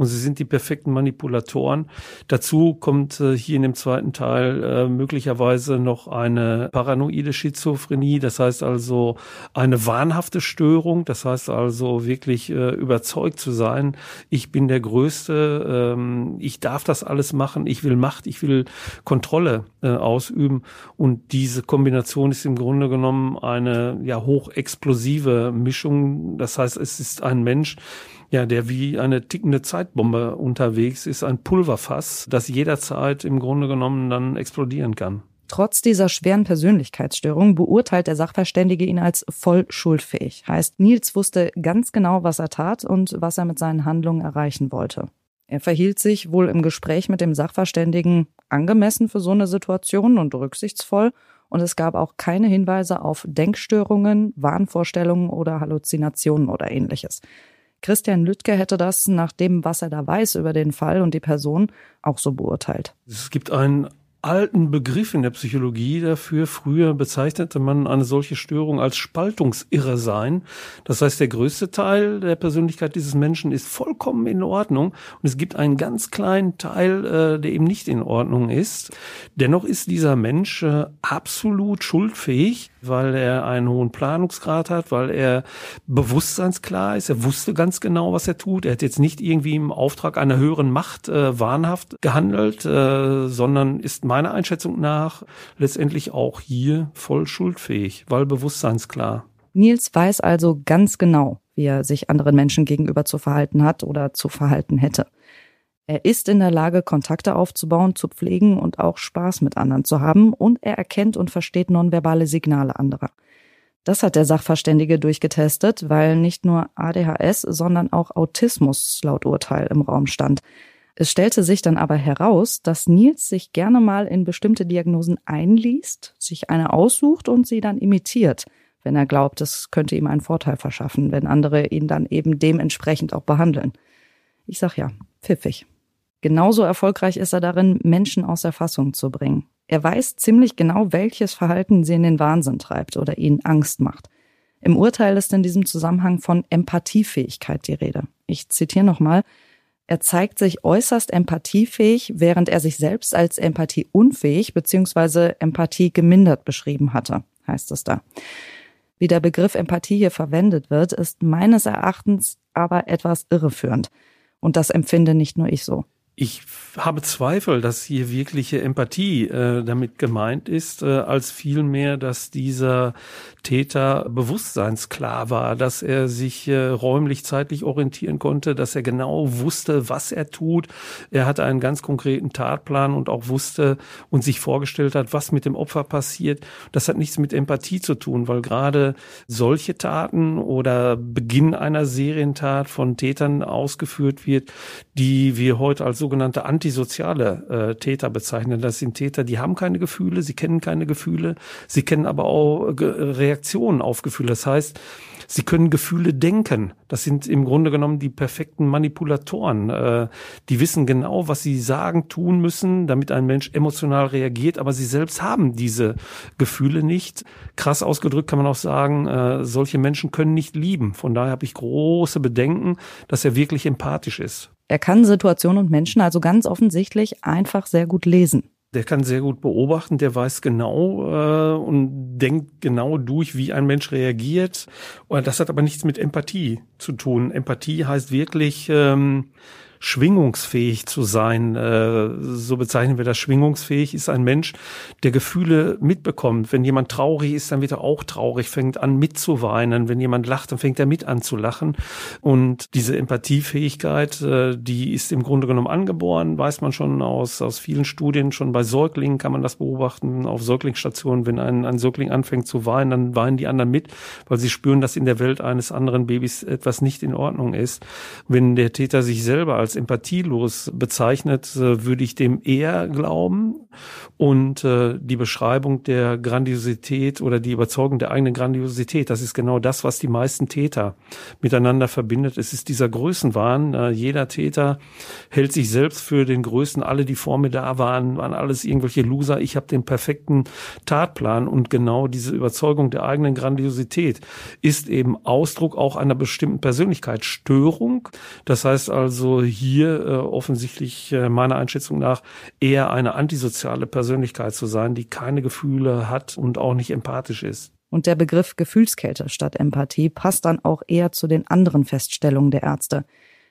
und sie sind die perfekten Manipulatoren. Dazu kommt äh, hier in dem zweiten Teil äh, möglicherweise noch eine paranoide Schizophrenie, das heißt also eine wahnhafte Störung, das heißt also wirklich äh, überzeugt zu sein, ich bin der Größte, ähm, ich darf das alles machen, ich will Macht, ich will Kontrolle äh, ausüben. Und diese Kombination ist im Grunde genommen eine ja hochexplosive Mischung, das heißt es ist ein Mensch, ja, der wie eine tickende Zeitbombe unterwegs ist, ein Pulverfass, das jederzeit im Grunde genommen dann explodieren kann. Trotz dieser schweren Persönlichkeitsstörung beurteilt der Sachverständige ihn als voll schuldfähig. Heißt, Nils wusste ganz genau, was er tat und was er mit seinen Handlungen erreichen wollte. Er verhielt sich wohl im Gespräch mit dem Sachverständigen angemessen für so eine Situation und rücksichtsvoll, und es gab auch keine Hinweise auf Denkstörungen, Wahnvorstellungen oder Halluzinationen oder ähnliches. Christian Lüttke hätte das nach dem, was er da weiß über den Fall und die Person, auch so beurteilt. Es gibt einen alten Begriff in der Psychologie dafür. Früher bezeichnete man eine solche Störung als Spaltungsirre sein. Das heißt, der größte Teil der Persönlichkeit dieses Menschen ist vollkommen in Ordnung und es gibt einen ganz kleinen Teil, äh, der eben nicht in Ordnung ist. Dennoch ist dieser Mensch äh, absolut schuldfähig, weil er einen hohen Planungsgrad hat, weil er bewusstseinsklar ist. Er wusste ganz genau, was er tut. Er hat jetzt nicht irgendwie im Auftrag einer höheren Macht äh, wahnhaft gehandelt, äh, sondern ist meiner Einschätzung nach letztendlich auch hier voll schuldfähig, weil bewusstseinsklar. Nils weiß also ganz genau, wie er sich anderen Menschen gegenüber zu verhalten hat oder zu verhalten hätte. Er ist in der Lage, Kontakte aufzubauen, zu pflegen und auch Spaß mit anderen zu haben und er erkennt und versteht nonverbale Signale anderer. Das hat der Sachverständige durchgetestet, weil nicht nur ADHS, sondern auch Autismus laut Urteil im Raum stand. Es stellte sich dann aber heraus, dass Nils sich gerne mal in bestimmte Diagnosen einliest, sich eine aussucht und sie dann imitiert, wenn er glaubt, es könnte ihm einen Vorteil verschaffen, wenn andere ihn dann eben dementsprechend auch behandeln. Ich sag ja, pfiffig. Genauso erfolgreich ist er darin, Menschen aus der Fassung zu bringen. Er weiß ziemlich genau, welches Verhalten sie in den Wahnsinn treibt oder ihnen Angst macht. Im Urteil ist in diesem Zusammenhang von Empathiefähigkeit die Rede. Ich zitiere nochmal. Er zeigt sich äußerst empathiefähig, während er sich selbst als empathieunfähig bzw. Empathie gemindert beschrieben hatte, heißt es da. Wie der Begriff Empathie hier verwendet wird, ist meines Erachtens aber etwas irreführend. Und das empfinde nicht nur ich so. Ich habe Zweifel, dass hier wirkliche Empathie äh, damit gemeint ist, äh, als vielmehr, dass dieser Täter bewusstseinsklar war, dass er sich äh, räumlich, zeitlich orientieren konnte, dass er genau wusste, was er tut. Er hatte einen ganz konkreten Tatplan und auch wusste und sich vorgestellt hat, was mit dem Opfer passiert. Das hat nichts mit Empathie zu tun, weil gerade solche Taten oder Beginn einer Serientat von Tätern ausgeführt wird, die wir heute als sogenannte antisoziale äh, Täter bezeichnen. Das sind Täter, die haben keine Gefühle, sie kennen keine Gefühle, sie kennen aber auch Reaktionen auf Gefühle. Das heißt, sie können Gefühle denken. Das sind im Grunde genommen die perfekten Manipulatoren. Äh, die wissen genau, was sie sagen, tun müssen, damit ein Mensch emotional reagiert, aber sie selbst haben diese Gefühle nicht. Krass ausgedrückt kann man auch sagen, äh, solche Menschen können nicht lieben. Von daher habe ich große Bedenken, dass er wirklich empathisch ist. Er kann Situationen und Menschen also ganz offensichtlich einfach sehr gut lesen. Der kann sehr gut beobachten, der weiß genau äh, und denkt genau durch, wie ein Mensch reagiert. Das hat aber nichts mit Empathie zu tun. Empathie heißt wirklich ähm, schwingungsfähig zu sein. Äh, so bezeichnen wir das. Schwingungsfähig ist ein Mensch, der Gefühle mitbekommt. Wenn jemand traurig ist, dann wird er auch traurig, fängt an mitzuweinen. Wenn jemand lacht, dann fängt er mit an zu lachen. Und diese Empathiefähigkeit, äh, die ist im Grunde genommen angeboren, weiß man schon aus, aus vielen Studien. Schon bei Säuglingen kann man das beobachten. Auf Säuglingsstationen, wenn ein, ein Säugling anfängt zu weinen, dann weinen die anderen mit, weil sie spüren, dass in der Welt eines anderen Babys etwas nicht in Ordnung ist. Wenn der Täter sich selber als als empathielos bezeichnet, äh, würde ich dem eher glauben. Und äh, die Beschreibung der Grandiosität oder die Überzeugung der eigenen Grandiosität, das ist genau das, was die meisten Täter miteinander verbindet. Es ist dieser Größenwahn. Äh, jeder Täter hält sich selbst für den Größten. Alle, die vor mir da waren, waren alles irgendwelche Loser. Ich habe den perfekten Tatplan. Und genau diese Überzeugung der eigenen Grandiosität ist eben Ausdruck auch einer bestimmten Persönlichkeitsstörung. Das heißt also, hier äh, offensichtlich äh, meiner Einschätzung nach eher eine antisoziale Persönlichkeit zu sein, die keine Gefühle hat und auch nicht empathisch ist. Und der Begriff Gefühlskälte statt Empathie passt dann auch eher zu den anderen Feststellungen der Ärzte.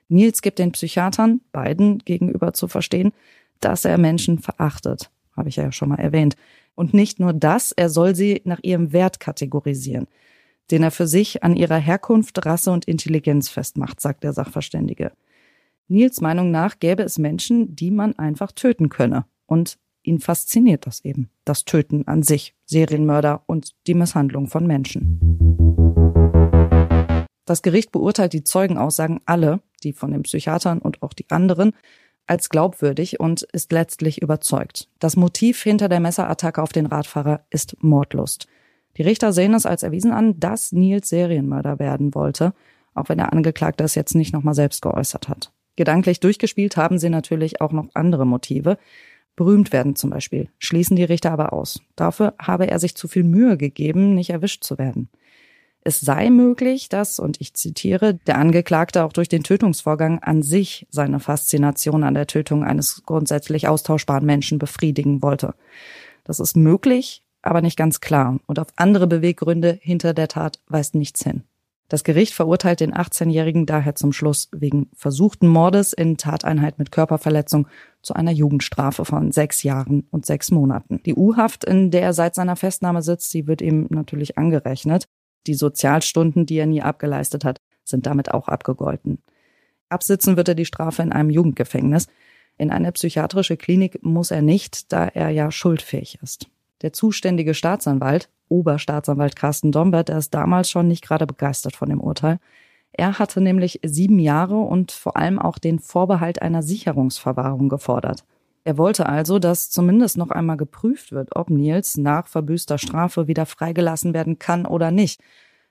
Nils gibt den Psychiatern, beiden gegenüber zu verstehen, dass er Menschen verachtet. Habe ich ja schon mal erwähnt. Und nicht nur das, er soll sie nach ihrem Wert kategorisieren, den er für sich an ihrer Herkunft, Rasse und Intelligenz festmacht, sagt der Sachverständige. Nils Meinung nach gäbe es Menschen, die man einfach töten könne. Und ihn fasziniert das eben. Das Töten an sich, Serienmörder und die Misshandlung von Menschen. Das Gericht beurteilt die Zeugenaussagen alle, die von den Psychiatern und auch die anderen, als glaubwürdig und ist letztlich überzeugt. Das Motiv hinter der Messerattacke auf den Radfahrer ist Mordlust. Die Richter sehen es als erwiesen an, dass Nils Serienmörder werden wollte, auch wenn der Angeklagte es jetzt nicht nochmal selbst geäußert hat. Gedanklich durchgespielt haben sie natürlich auch noch andere Motive. Berühmt werden zum Beispiel, schließen die Richter aber aus. Dafür habe er sich zu viel Mühe gegeben, nicht erwischt zu werden. Es sei möglich, dass, und ich zitiere, der Angeklagte auch durch den Tötungsvorgang an sich seine Faszination an der Tötung eines grundsätzlich austauschbaren Menschen befriedigen wollte. Das ist möglich, aber nicht ganz klar. Und auf andere Beweggründe hinter der Tat weist nichts hin. Das Gericht verurteilt den 18-Jährigen daher zum Schluss wegen versuchten Mordes in Tateinheit mit Körperverletzung zu einer Jugendstrafe von sechs Jahren und sechs Monaten. Die U-Haft, in der er seit seiner Festnahme sitzt, die wird ihm natürlich angerechnet. Die Sozialstunden, die er nie abgeleistet hat, sind damit auch abgegolten. Absitzen wird er die Strafe in einem Jugendgefängnis. In eine psychiatrische Klinik muss er nicht, da er ja schuldfähig ist. Der zuständige Staatsanwalt, Oberstaatsanwalt Carsten Dombert, der ist damals schon nicht gerade begeistert von dem Urteil. Er hatte nämlich sieben Jahre und vor allem auch den Vorbehalt einer Sicherungsverwahrung gefordert. Er wollte also, dass zumindest noch einmal geprüft wird, ob Nils nach verbüßter Strafe wieder freigelassen werden kann oder nicht.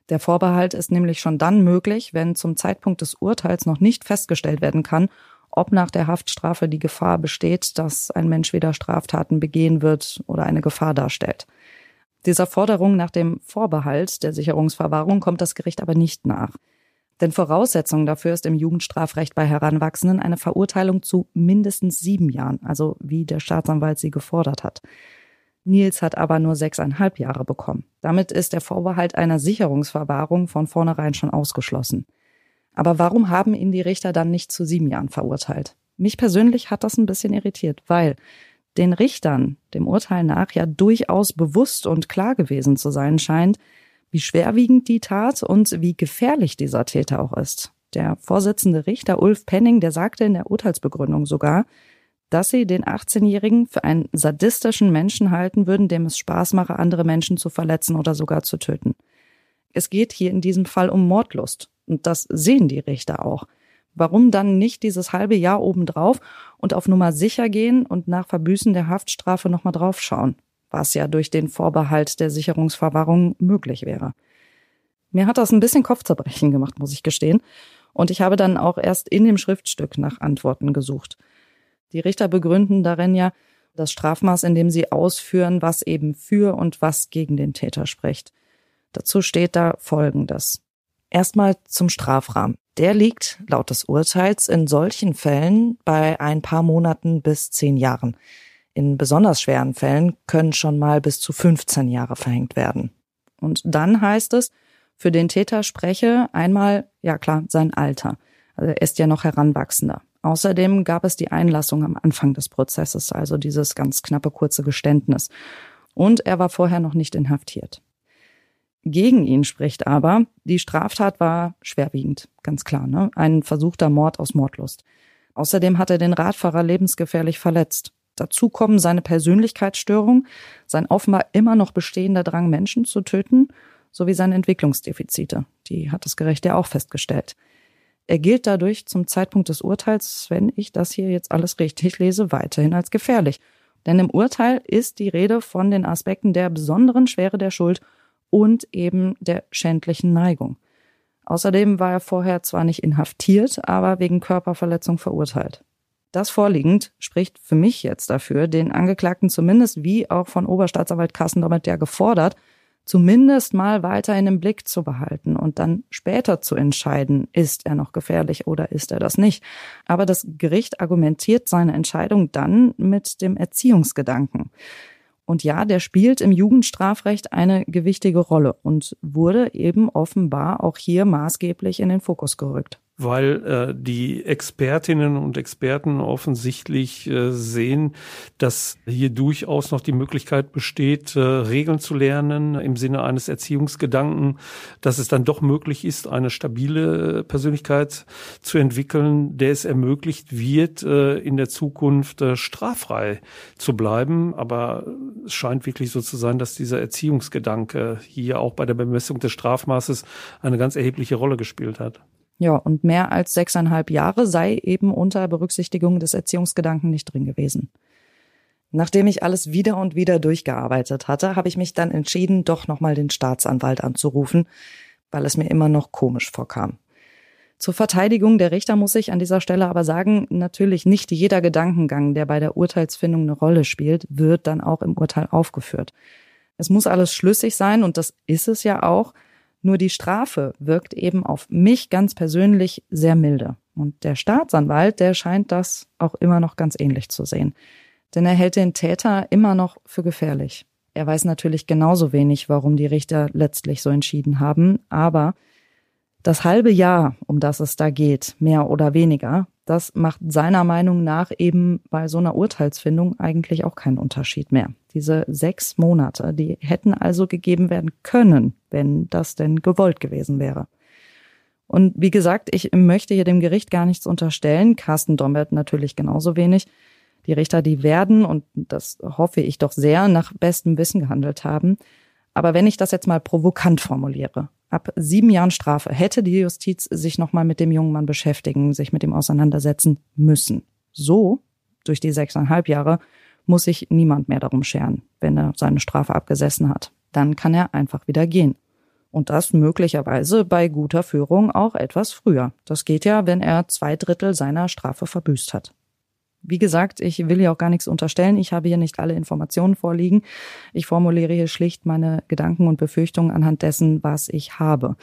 Der Vorbehalt ist nämlich schon dann möglich, wenn zum Zeitpunkt des Urteils noch nicht festgestellt werden kann, ob nach der Haftstrafe die Gefahr besteht, dass ein Mensch wieder Straftaten begehen wird oder eine Gefahr darstellt. Dieser Forderung nach dem Vorbehalt der Sicherungsverwahrung kommt das Gericht aber nicht nach. Denn Voraussetzung dafür ist im Jugendstrafrecht bei Heranwachsenden eine Verurteilung zu mindestens sieben Jahren, also wie der Staatsanwalt sie gefordert hat. Nils hat aber nur sechseinhalb Jahre bekommen. Damit ist der Vorbehalt einer Sicherungsverwahrung von vornherein schon ausgeschlossen. Aber warum haben ihn die Richter dann nicht zu sieben Jahren verurteilt? Mich persönlich hat das ein bisschen irritiert, weil den Richtern dem Urteil nach ja durchaus bewusst und klar gewesen zu sein scheint, wie schwerwiegend die Tat und wie gefährlich dieser Täter auch ist. Der Vorsitzende Richter Ulf Penning, der sagte in der Urteilsbegründung sogar, dass sie den 18-Jährigen für einen sadistischen Menschen halten würden, dem es Spaß mache, andere Menschen zu verletzen oder sogar zu töten. Es geht hier in diesem Fall um Mordlust. Und das sehen die Richter auch. Warum dann nicht dieses halbe Jahr obendrauf und auf Nummer sicher gehen und nach Verbüßen der Haftstrafe nochmal draufschauen, was ja durch den Vorbehalt der Sicherungsverwahrung möglich wäre. Mir hat das ein bisschen Kopfzerbrechen gemacht, muss ich gestehen. Und ich habe dann auch erst in dem Schriftstück nach Antworten gesucht. Die Richter begründen darin ja das Strafmaß, in dem sie ausführen, was eben für und was gegen den Täter spricht. Dazu steht da Folgendes. Erstmal zum Strafrahmen. der liegt laut des Urteils in solchen Fällen bei ein paar Monaten bis zehn Jahren. In besonders schweren Fällen können schon mal bis zu 15 Jahre verhängt werden. Und dann heißt es, für den Täter spreche einmal, ja klar, sein Alter. Also er ist ja noch Heranwachsender. Außerdem gab es die Einlassung am Anfang des Prozesses, also dieses ganz knappe kurze Geständnis. Und er war vorher noch nicht inhaftiert. Gegen ihn spricht aber, die Straftat war schwerwiegend, ganz klar, ne? Ein versuchter Mord aus Mordlust. Außerdem hat er den Radfahrer lebensgefährlich verletzt. Dazu kommen seine Persönlichkeitsstörung, sein offenbar immer noch bestehender Drang, Menschen zu töten, sowie seine Entwicklungsdefizite. Die hat das Gericht ja auch festgestellt. Er gilt dadurch zum Zeitpunkt des Urteils, wenn ich das hier jetzt alles richtig lese, weiterhin als gefährlich. Denn im Urteil ist die Rede von den Aspekten der besonderen Schwere der Schuld und eben der schändlichen Neigung. Außerdem war er vorher zwar nicht inhaftiert, aber wegen Körperverletzung verurteilt. Das vorliegend spricht für mich jetzt dafür, den Angeklagten zumindest wie auch von Oberstaatsanwalt Carsten damit ja gefordert, zumindest mal weiterhin im Blick zu behalten und dann später zu entscheiden, ist er noch gefährlich oder ist er das nicht. Aber das Gericht argumentiert seine Entscheidung dann mit dem Erziehungsgedanken. Und ja, der spielt im Jugendstrafrecht eine gewichtige Rolle und wurde eben offenbar auch hier maßgeblich in den Fokus gerückt weil äh, die Expertinnen und Experten offensichtlich äh, sehen, dass hier durchaus noch die Möglichkeit besteht, äh, Regeln zu lernen im Sinne eines Erziehungsgedanken, dass es dann doch möglich ist, eine stabile Persönlichkeit zu entwickeln, der es ermöglicht wird, äh, in der Zukunft äh, straffrei zu bleiben. Aber es scheint wirklich so zu sein, dass dieser Erziehungsgedanke hier auch bei der Bemessung des Strafmaßes eine ganz erhebliche Rolle gespielt hat. Ja, und mehr als sechseinhalb Jahre sei eben unter Berücksichtigung des Erziehungsgedanken nicht drin gewesen. Nachdem ich alles wieder und wieder durchgearbeitet hatte, habe ich mich dann entschieden, doch nochmal den Staatsanwalt anzurufen, weil es mir immer noch komisch vorkam. Zur Verteidigung der Richter muss ich an dieser Stelle aber sagen, natürlich nicht jeder Gedankengang, der bei der Urteilsfindung eine Rolle spielt, wird dann auch im Urteil aufgeführt. Es muss alles schlüssig sein und das ist es ja auch, nur die Strafe wirkt eben auf mich ganz persönlich sehr milde. Und der Staatsanwalt, der scheint das auch immer noch ganz ähnlich zu sehen. Denn er hält den Täter immer noch für gefährlich. Er weiß natürlich genauso wenig, warum die Richter letztlich so entschieden haben, aber das halbe Jahr, um das es da geht, mehr oder weniger, das macht seiner Meinung nach eben bei so einer Urteilsfindung eigentlich auch keinen Unterschied mehr. Diese sechs Monate, die hätten also gegeben werden können, wenn das denn gewollt gewesen wäre. Und wie gesagt, ich möchte hier dem Gericht gar nichts unterstellen, Carsten Dombert natürlich genauso wenig. Die Richter, die werden, und das hoffe ich doch sehr, nach bestem Wissen gehandelt haben. Aber wenn ich das jetzt mal provokant formuliere, Ab sieben Jahren Strafe hätte die Justiz sich nochmal mit dem jungen Mann beschäftigen, sich mit ihm auseinandersetzen müssen. So, durch die sechseinhalb Jahre, muss sich niemand mehr darum scheren, wenn er seine Strafe abgesessen hat. Dann kann er einfach wieder gehen. Und das möglicherweise bei guter Führung auch etwas früher. Das geht ja, wenn er zwei Drittel seiner Strafe verbüßt hat. Wie gesagt, ich will hier auch gar nichts unterstellen. Ich habe hier nicht alle Informationen vorliegen. Ich formuliere hier schlicht meine Gedanken und Befürchtungen anhand dessen, was ich habe.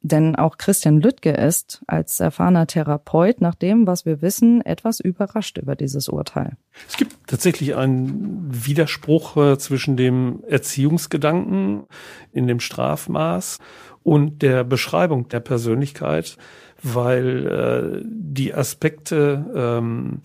Denn auch Christian Lüttke ist als erfahrener Therapeut nach dem, was wir wissen, etwas überrascht über dieses Urteil. Es gibt tatsächlich einen Widerspruch äh, zwischen dem Erziehungsgedanken in dem Strafmaß und der Beschreibung der Persönlichkeit, weil äh, die Aspekte ähm,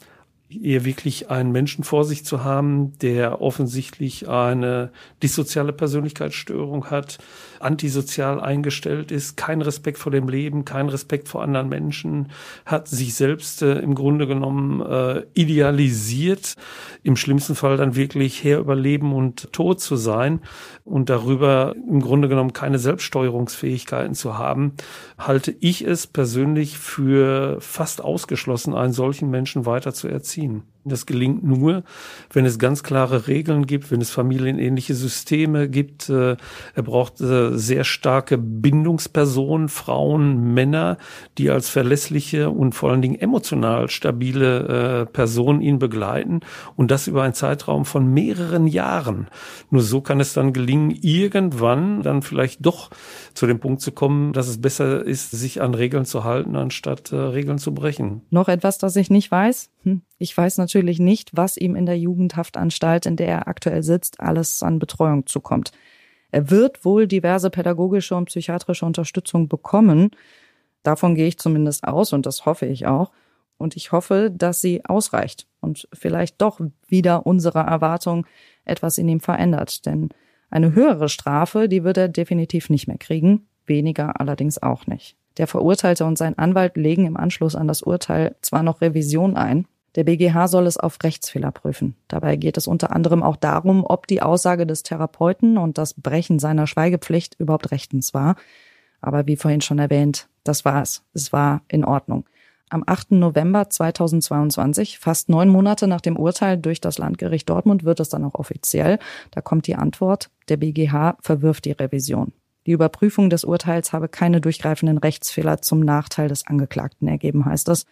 eher wirklich einen Menschen vor sich zu haben, der offensichtlich eine dissoziale Persönlichkeitsstörung hat, antisozial eingestellt ist, kein Respekt vor dem Leben, kein Respekt vor anderen Menschen, hat sich selbst äh, im Grunde genommen äh, idealisiert, im schlimmsten Fall dann wirklich Herr über Leben und Tod zu sein und darüber im Grunde genommen keine Selbststeuerungsfähigkeiten zu haben, halte ich es persönlich für fast ausgeschlossen, einen solchen Menschen weiter zu erziehen. seen. Das gelingt nur, wenn es ganz klare Regeln gibt, wenn es familienähnliche Systeme gibt. Äh, er braucht äh, sehr starke Bindungspersonen, Frauen, Männer, die als verlässliche und vor allen Dingen emotional stabile äh, Personen ihn begleiten und das über einen Zeitraum von mehreren Jahren. Nur so kann es dann gelingen, irgendwann dann vielleicht doch zu dem Punkt zu kommen, dass es besser ist, sich an Regeln zu halten, anstatt Regeln zu brechen. Noch etwas, das ich nicht weiß? Hm. Ich weiß natürlich nicht, was ihm in der Jugendhaftanstalt, in der er aktuell sitzt, alles an Betreuung zukommt. Er wird wohl diverse pädagogische und psychiatrische Unterstützung bekommen. Davon gehe ich zumindest aus und das hoffe ich auch. Und ich hoffe, dass sie ausreicht und vielleicht doch wieder unserer Erwartung etwas in ihm verändert. Denn eine höhere Strafe, die wird er definitiv nicht mehr kriegen, weniger allerdings auch nicht. Der Verurteilte und sein Anwalt legen im Anschluss an das Urteil zwar noch Revision ein, der BGH soll es auf Rechtsfehler prüfen. Dabei geht es unter anderem auch darum, ob die Aussage des Therapeuten und das Brechen seiner Schweigepflicht überhaupt rechtens war. Aber wie vorhin schon erwähnt, das war es. Es war in Ordnung. Am 8. November 2022, fast neun Monate nach dem Urteil durch das Landgericht Dortmund, wird es dann auch offiziell. Da kommt die Antwort, der BGH verwirft die Revision. Die Überprüfung des Urteils habe keine durchgreifenden Rechtsfehler zum Nachteil des Angeklagten ergeben, heißt es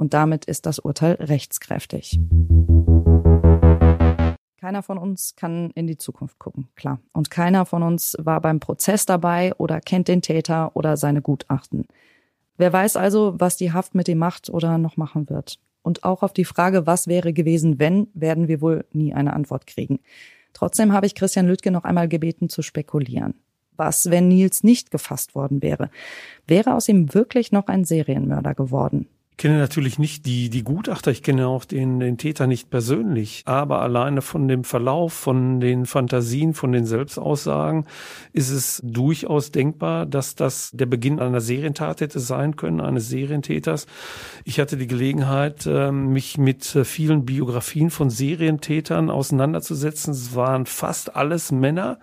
und damit ist das Urteil rechtskräftig. Keiner von uns kann in die Zukunft gucken, klar. Und keiner von uns war beim Prozess dabei oder kennt den Täter oder seine Gutachten. Wer weiß also, was die Haft mit ihm macht oder noch machen wird. Und auch auf die Frage, was wäre gewesen, wenn, werden wir wohl nie eine Antwort kriegen. Trotzdem habe ich Christian Lüttke noch einmal gebeten zu spekulieren. Was, wenn Nils nicht gefasst worden wäre? Wäre aus ihm wirklich noch ein Serienmörder geworden? Kenne natürlich nicht die, die Gutachter, ich kenne auch den, den Täter nicht persönlich, aber alleine von dem Verlauf, von den Fantasien, von den Selbstaussagen ist es durchaus denkbar, dass das der Beginn einer Serientat hätte sein können, eines Serientäters. Ich hatte die Gelegenheit, ähm, mich mit vielen Biografien von Serientätern auseinanderzusetzen. Es waren fast alles Männer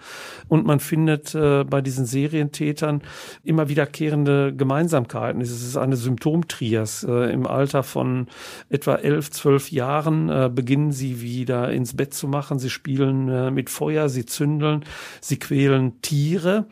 und man findet äh, bei diesen Serientätern immer wiederkehrende Gemeinsamkeiten. Es ist eine Symptomtrias äh, im Alter von etwa elf, zwölf Jahren äh, beginnen sie wieder ins Bett zu machen. Sie spielen äh, mit Feuer, sie zündeln, sie quälen Tiere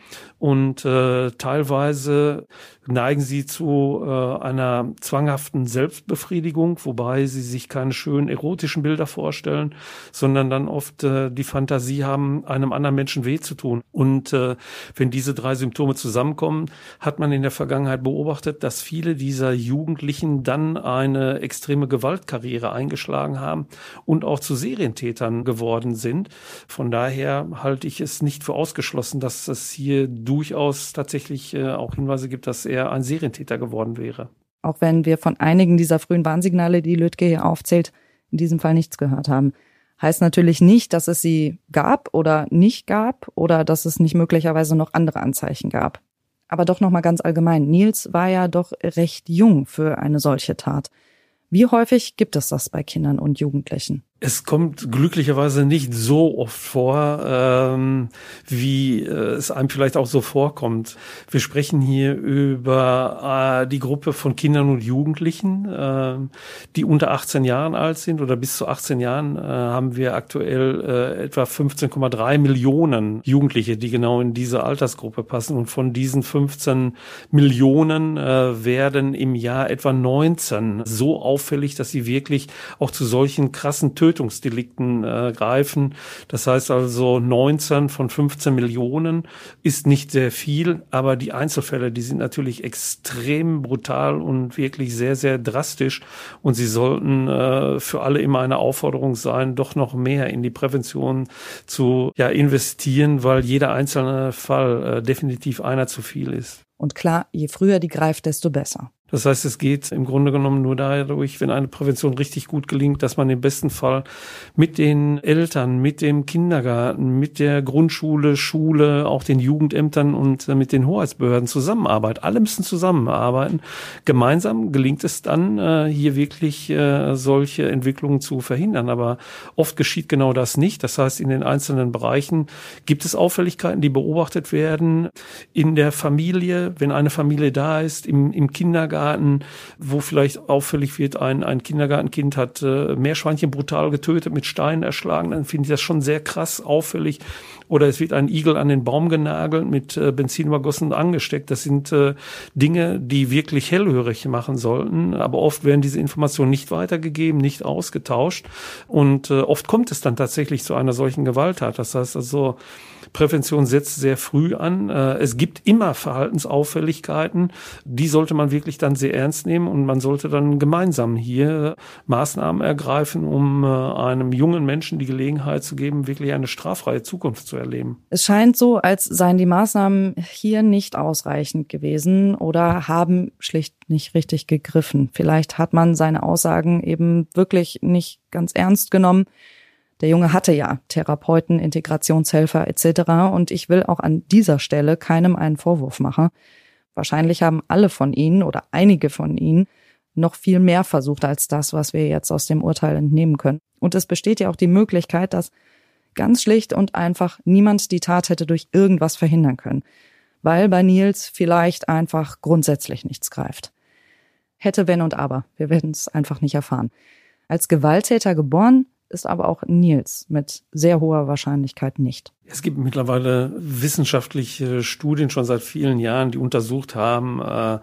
und äh, teilweise neigen sie zu äh, einer zwanghaften Selbstbefriedigung, wobei sie sich keine schönen erotischen Bilder vorstellen, sondern dann oft äh, die Fantasie haben, einem anderen Menschen weh zu tun. Und äh, wenn diese drei Symptome zusammenkommen, hat man in der Vergangenheit beobachtet, dass viele dieser Jugendlichen dann eine extreme Gewaltkarriere eingeschlagen haben und auch zu Serientätern geworden sind. Von daher halte ich es nicht für ausgeschlossen, dass es hier durchaus tatsächlich äh, auch Hinweise gibt, dass er ein Serientäter geworden wäre. Auch wenn wir von einigen dieser frühen Warnsignale, die Lütke hier aufzählt, in diesem Fall nichts gehört haben. Heißt natürlich nicht, dass es sie gab oder nicht gab oder dass es nicht möglicherweise noch andere Anzeichen gab. Aber doch nochmal ganz allgemein. Nils war ja doch recht jung für eine solche Tat. Wie häufig gibt es das bei Kindern und Jugendlichen? Es kommt glücklicherweise nicht so oft vor, ähm, wie äh, es einem vielleicht auch so vorkommt. Wir sprechen hier über äh, die Gruppe von Kindern und Jugendlichen, äh, die unter 18 Jahren alt sind oder bis zu 18 Jahren äh, haben wir aktuell äh, etwa 15,3 Millionen Jugendliche, die genau in diese Altersgruppe passen. Und von diesen 15 Millionen äh, werden im Jahr etwa 19 so auffällig, dass sie wirklich auch zu solchen krassen Tötungen Tötungsdelikten äh, greifen. Das heißt also 19 von 15 Millionen ist nicht sehr viel, aber die Einzelfälle, die sind natürlich extrem brutal und wirklich sehr, sehr drastisch. Und sie sollten äh, für alle immer eine Aufforderung sein, doch noch mehr in die Prävention zu ja, investieren, weil jeder einzelne Fall äh, definitiv einer zu viel ist. Und klar, je früher die greift, desto besser. Das heißt, es geht im Grunde genommen nur dadurch, wenn eine Prävention richtig gut gelingt, dass man im besten Fall mit den Eltern, mit dem Kindergarten, mit der Grundschule, Schule, auch den Jugendämtern und mit den Hoheitsbehörden zusammenarbeitet. Alle müssen zusammenarbeiten. Gemeinsam gelingt es dann, äh, hier wirklich äh, solche Entwicklungen zu verhindern. Aber oft geschieht genau das nicht. Das heißt, in den einzelnen Bereichen gibt es Auffälligkeiten, die beobachtet werden. In der Familie, wenn eine Familie da ist, im, im Kindergarten, Kindergarten, wo vielleicht auffällig wird, ein, ein Kindergartenkind hat äh, Meerschweinchen brutal getötet, mit Steinen erschlagen, dann finde ich das schon sehr krass auffällig. Oder es wird ein Igel an den Baum genagelt, mit äh, Benzin übergossen und angesteckt. Das sind äh, Dinge, die wirklich hellhörig machen sollten. Aber oft werden diese Informationen nicht weitergegeben, nicht ausgetauscht. Und äh, oft kommt es dann tatsächlich zu einer solchen Gewalttat. Das heißt also, Prävention setzt sehr früh an. Äh, es gibt immer Verhaltensauffälligkeiten. Die sollte man wirklich dann sehr ernst nehmen und man sollte dann gemeinsam hier Maßnahmen ergreifen, um äh, einem jungen Menschen die Gelegenheit zu geben, wirklich eine straffreie Zukunft zu erleben. Es scheint so, als seien die Maßnahmen hier nicht ausreichend gewesen oder haben schlicht nicht richtig gegriffen. Vielleicht hat man seine Aussagen eben wirklich nicht ganz ernst genommen. Der Junge hatte ja Therapeuten, Integrationshelfer etc. Und ich will auch an dieser Stelle keinem einen Vorwurf machen. Wahrscheinlich haben alle von ihnen oder einige von ihnen noch viel mehr versucht als das, was wir jetzt aus dem Urteil entnehmen können. Und es besteht ja auch die Möglichkeit, dass ganz schlicht und einfach niemand die Tat hätte durch irgendwas verhindern können, weil bei Nils vielleicht einfach grundsätzlich nichts greift. Hätte, wenn und aber. Wir werden es einfach nicht erfahren. Als Gewalttäter geboren, ist aber auch Nils mit sehr hoher Wahrscheinlichkeit nicht. Es gibt mittlerweile wissenschaftliche Studien schon seit vielen Jahren, die untersucht haben, äh,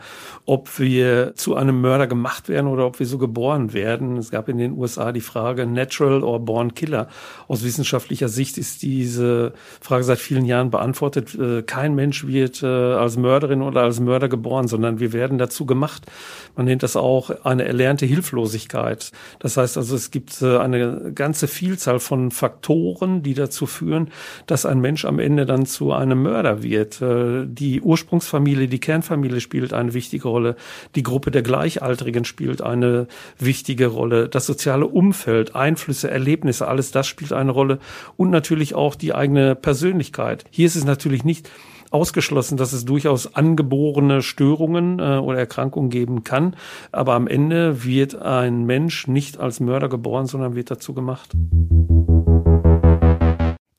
ob wir zu einem Mörder gemacht werden oder ob wir so geboren werden. Es gab in den USA die Frage Natural or Born Killer. Aus wissenschaftlicher Sicht ist diese Frage seit vielen Jahren beantwortet. Äh, kein Mensch wird äh, als Mörderin oder als Mörder geboren, sondern wir werden dazu gemacht. Man nennt das auch eine erlernte Hilflosigkeit. Das heißt also, es gibt eine ganze Vielzahl von Faktoren, die dazu führen, dass ein Mensch am Ende dann zu einem Mörder wird. Äh, die Ursprungsfamilie, die Kernfamilie spielt eine wichtige Rolle. Die Gruppe der Gleichaltrigen spielt eine wichtige Rolle. Das soziale Umfeld, Einflüsse, Erlebnisse, alles das spielt eine Rolle. Und natürlich auch die eigene Persönlichkeit. Hier ist es natürlich nicht ausgeschlossen, dass es durchaus angeborene Störungen äh, oder Erkrankungen geben kann. Aber am Ende wird ein Mensch nicht als Mörder geboren, sondern wird dazu gemacht.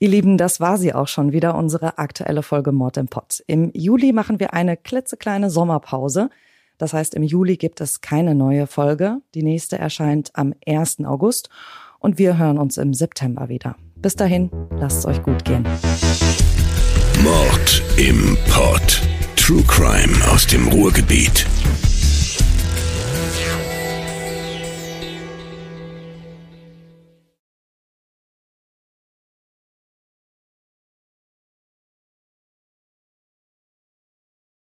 Ihr Lieben, das war sie auch schon wieder, unsere aktuelle Folge Mord im Pott. Im Juli machen wir eine klitzekleine Sommerpause. Das heißt, im Juli gibt es keine neue Folge. Die nächste erscheint am 1. August und wir hören uns im September wieder. Bis dahin, lasst es euch gut gehen. Mord im Pott. True Crime aus dem Ruhrgebiet.